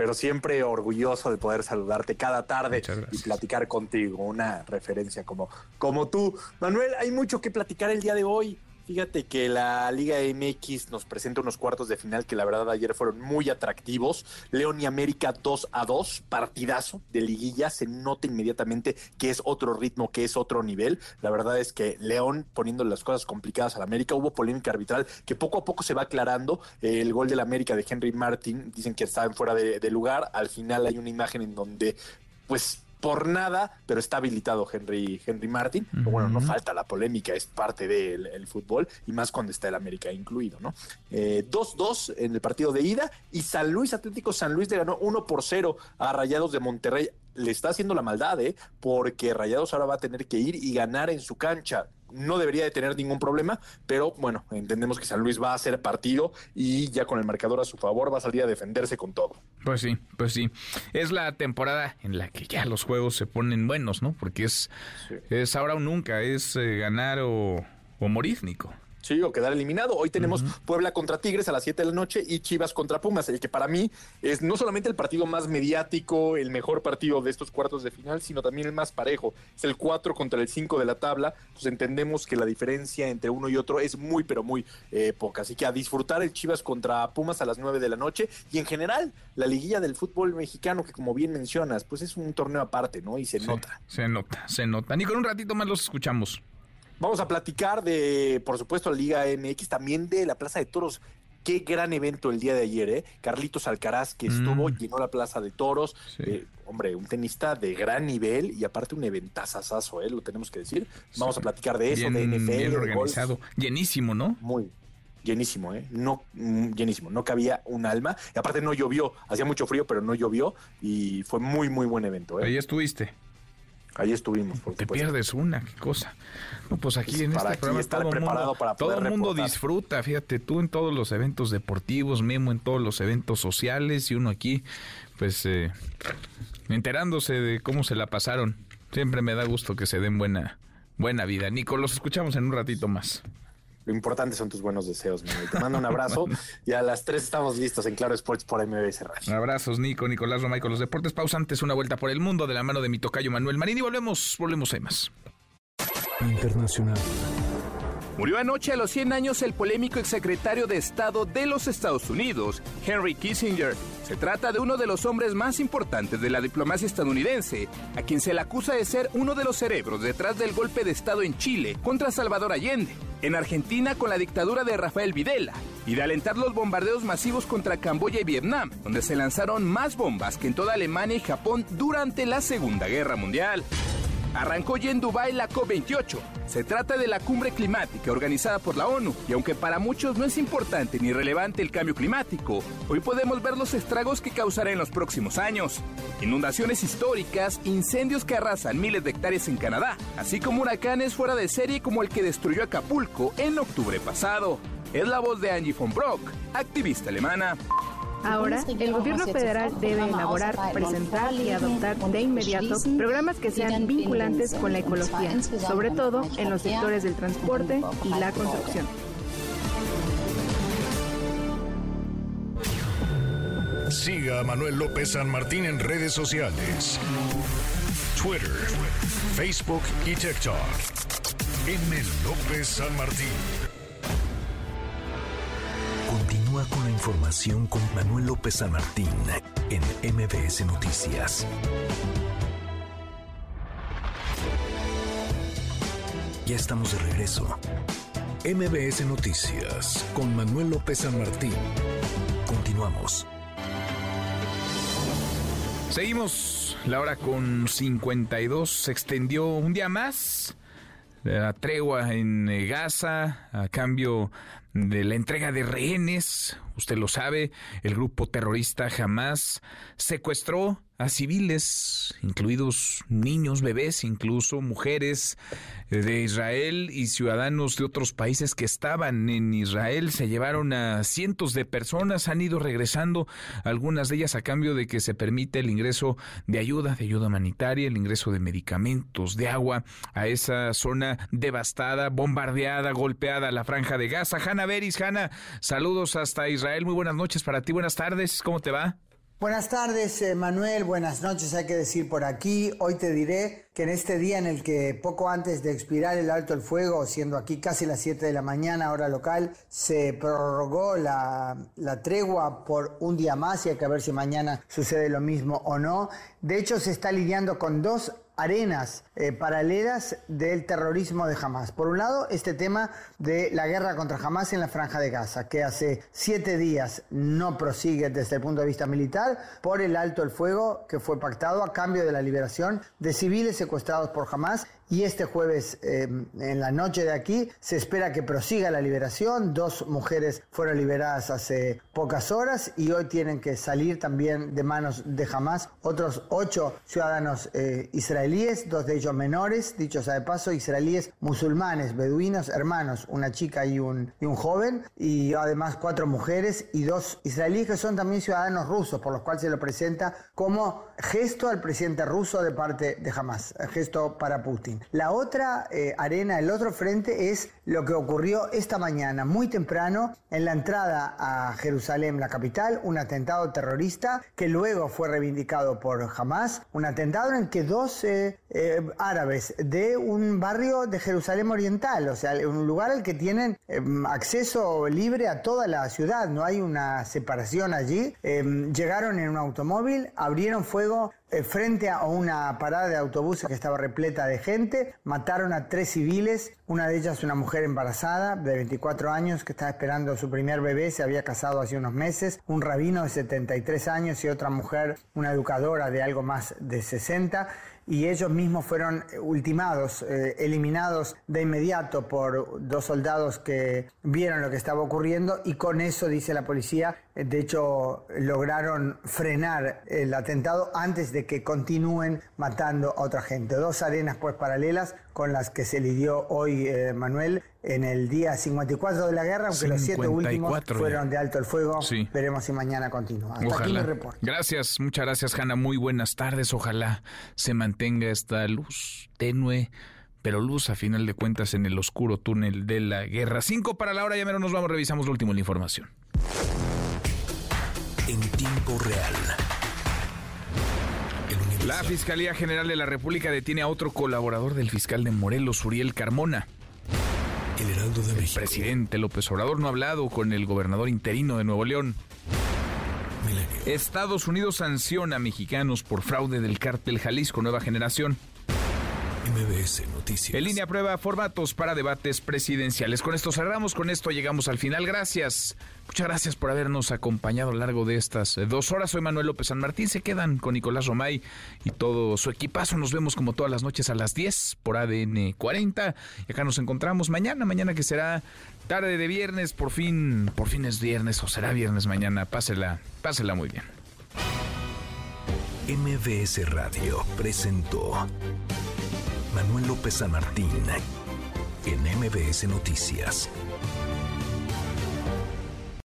pero siempre orgulloso de poder saludarte cada tarde y platicar contigo, una referencia como, como tú. Manuel, hay mucho que platicar el día de hoy. Fíjate que la Liga MX nos presenta unos cuartos de final que la verdad ayer fueron muy atractivos. León y América 2 a 2, partidazo de liguilla. Se nota inmediatamente que es otro ritmo, que es otro nivel. La verdad es que León poniendo las cosas complicadas al América. Hubo polémica arbitral que poco a poco se va aclarando. El gol del América de Henry Martin, dicen que estaba fuera de lugar. Al final hay una imagen en donde, pues por nada, pero está habilitado Henry, Henry Martin. Bueno, no falta la polémica, es parte del fútbol y más cuando está el América incluido, ¿no? 2-2 eh, en el partido de ida y San Luis Atlético San Luis le ganó 1 por 0 a Rayados de Monterrey. Le está haciendo la maldad, ¿eh? Porque Rayados ahora va a tener que ir y ganar en su cancha no debería de tener ningún problema, pero bueno, entendemos que San Luis va a hacer partido y ya con el marcador a su favor va a salir a defenderse con todo. Pues sí, pues sí. Es la temporada en la que ya los juegos se ponen buenos, ¿no? Porque es, es ahora o nunca, es eh, ganar o, o morir, Nico. Sí, o quedar eliminado. Hoy tenemos Puebla contra Tigres a las 7 de la noche y Chivas contra Pumas, el que para mí es no solamente el partido más mediático, el mejor partido de estos cuartos de final, sino también el más parejo. Es el 4 contra el 5 de la tabla, pues entendemos que la diferencia entre uno y otro es muy, pero muy eh, poca. Así que a disfrutar el Chivas contra Pumas a las 9 de la noche y en general la liguilla del fútbol mexicano, que como bien mencionas, pues es un torneo aparte, ¿no? Y se nota. Se nota, se nota. Ni con un ratito más los escuchamos. Vamos a platicar de, por supuesto, la Liga MX, también de la Plaza de Toros. Qué gran evento el día de ayer, ¿eh? Carlitos Alcaraz, que estuvo, mm. llenó la Plaza de Toros. Eh, hombre, un tenista de gran nivel y aparte un eventazazazo, ¿eh? Lo tenemos que decir. Vamos a platicar de eso, de NFL. Bien organizado. Llenísimo, ¿no? Muy, llenísimo, ¿eh? No, mm, llenísimo, no cabía un alma. Y aparte no llovió, hacía mucho frío, pero no llovió y fue muy, muy buen evento. ¿eh? Ahí estuviste. Ahí estuvimos, por Te pierdes una, qué cosa. No, pues aquí en este programa todo el mundo, todo el mundo disfruta, fíjate, tú en todos los eventos deportivos, Memo en todos los eventos sociales y uno aquí, pues, eh, enterándose de cómo se la pasaron. Siempre me da gusto que se den buena, buena vida. Nico, los escuchamos en un ratito más. Lo importante son tus buenos deseos, Te mando un abrazo y a las tres estamos listos en Claro Sports por MBS Radio. Abrazos, Nico, Nicolás Romay con los deportes. Pausantes, una vuelta por el mundo de la mano de mi tocayo Manuel Marín y volvemos, volvemos a más. Internacional. Murió anoche a los 100 años el polémico exsecretario de Estado de los Estados Unidos, Henry Kissinger. Se trata de uno de los hombres más importantes de la diplomacia estadounidense, a quien se le acusa de ser uno de los cerebros detrás del golpe de Estado en Chile contra Salvador Allende, en Argentina con la dictadura de Rafael Videla, y de alentar los bombardeos masivos contra Camboya y Vietnam, donde se lanzaron más bombas que en toda Alemania y Japón durante la Segunda Guerra Mundial. Arrancó ya en Dubái la COP28. Se trata de la cumbre climática organizada por la ONU y aunque para muchos no es importante ni relevante el cambio climático, hoy podemos ver los estragos que causará en los próximos años. Inundaciones históricas, incendios que arrasan miles de hectáreas en Canadá, así como huracanes fuera de serie como el que destruyó Acapulco en octubre pasado. Es la voz de Angie von Brock, activista alemana. Ahora, el gobierno federal debe elaborar, presentar y adoptar de inmediato programas que sean vinculantes con la ecología, sobre todo en los sectores del transporte y la construcción. Siga a Manuel López San Martín en redes sociales. Twitter, Facebook y TikTok. M. López San Martín con la información con Manuel López San Martín en MBS Noticias. Ya estamos de regreso. MBS Noticias con Manuel López San Martín. Continuamos. Seguimos la hora con 52. Se extendió un día más la tregua en Gaza a cambio de la entrega de rehenes. Usted lo sabe, el grupo terrorista jamás secuestró a civiles, incluidos niños, bebés, incluso mujeres de Israel y ciudadanos de otros países que estaban en Israel. Se llevaron a cientos de personas, han ido regresando, algunas de ellas a cambio de que se permite el ingreso de ayuda, de ayuda humanitaria, el ingreso de medicamentos, de agua a esa zona devastada, bombardeada, golpeada, la franja de Gaza. Hanna Beris, Hanna, saludos hasta Israel, muy buenas noches para ti, buenas tardes, ¿cómo te va? Buenas tardes, eh, Manuel. Buenas noches, hay que decir por aquí. Hoy te diré que en este día en el que poco antes de expirar el alto el fuego, siendo aquí casi las 7 de la mañana, hora local, se prorrogó la, la tregua por un día más y hay que ver si mañana sucede lo mismo o no. De hecho, se está lidiando con dos arenas eh, paralelas del terrorismo de Hamas. Por un lado, este tema de la guerra contra Hamas en la franja de Gaza, que hace siete días no prosigue desde el punto de vista militar por el alto el fuego que fue pactado a cambio de la liberación de civiles secuestrados por Hamas y este jueves em, en la noche de aquí se espera que prosiga la liberación. Dos mujeres fueron liberadas hace pocas horas y hoy tienen que salir también de manos de Hamas otros ocho ciudadanos eh, israelíes, dos de ellos menores, dicho sea de paso, israelíes musulmanes, beduinos, hermanos, una chica y un, y un joven, y además cuatro mujeres y dos israelíes que son también ciudadanos rusos, por los cuales se lo presenta como gesto al presidente ruso de parte de Hamas, gesto para Putin. La otra eh, arena, el otro frente es lo que ocurrió esta mañana, muy temprano, en la entrada a Jerusalén, la capital, un atentado terrorista que luego fue reivindicado por Hamas, un atentado en que dos eh, árabes de un barrio de Jerusalén Oriental, o sea, un lugar al que tienen em, acceso libre a toda la ciudad, no hay una separación allí, em, llegaron en un automóvil, abrieron fuego eh, frente a una parada de autobuses que estaba repleta de gente, mataron a tres civiles, una de ellas una mujer embarazada de 24 años que estaba esperando su primer bebé, se había casado hace unos meses, un rabino de 73 años y otra mujer, una educadora de algo más de 60 y ellos mismos fueron ultimados, eh, eliminados de inmediato por dos soldados que vieron lo que estaba ocurriendo y con eso, dice la policía, de hecho lograron frenar el atentado antes de que continúen matando a otra gente. Dos arenas pues paralelas con las que se lidió hoy eh, Manuel en el día 54 de la guerra, aunque los siete últimos fueron de alto el fuego. Veremos si mañana continúa. Hasta aquí mi reporte. Gracias, muchas gracias Hanna, muy buenas tardes. Ojalá se mantenga esta luz tenue pero luz a final de cuentas en el oscuro túnel de la guerra. Cinco para la hora, ya menos nos vamos, revisamos lo último la información. En tiempo real. La Fiscalía General de la República detiene a otro colaborador del fiscal de Morelos, Uriel Carmona. El Heraldo de México. El presidente López Obrador no ha hablado con el gobernador interino de Nuevo León. Estados Unidos sanciona a mexicanos por fraude del cártel Jalisco Nueva Generación. MBS Noticias. En línea prueba formatos para debates presidenciales. Con esto cerramos, con esto llegamos al final. Gracias. Muchas gracias por habernos acompañado a lo largo de estas eh, dos horas. Soy Manuel López San Martín. Se quedan con Nicolás Romay y todo su equipazo. Nos vemos como todas las noches a las 10 por ADN 40. Y acá nos encontramos mañana, mañana que será tarde de viernes. Por fin, por fin es viernes o será viernes mañana. Pásela, pásela muy bien. MBS Radio presentó Manuel López San Martín en MBS Noticias.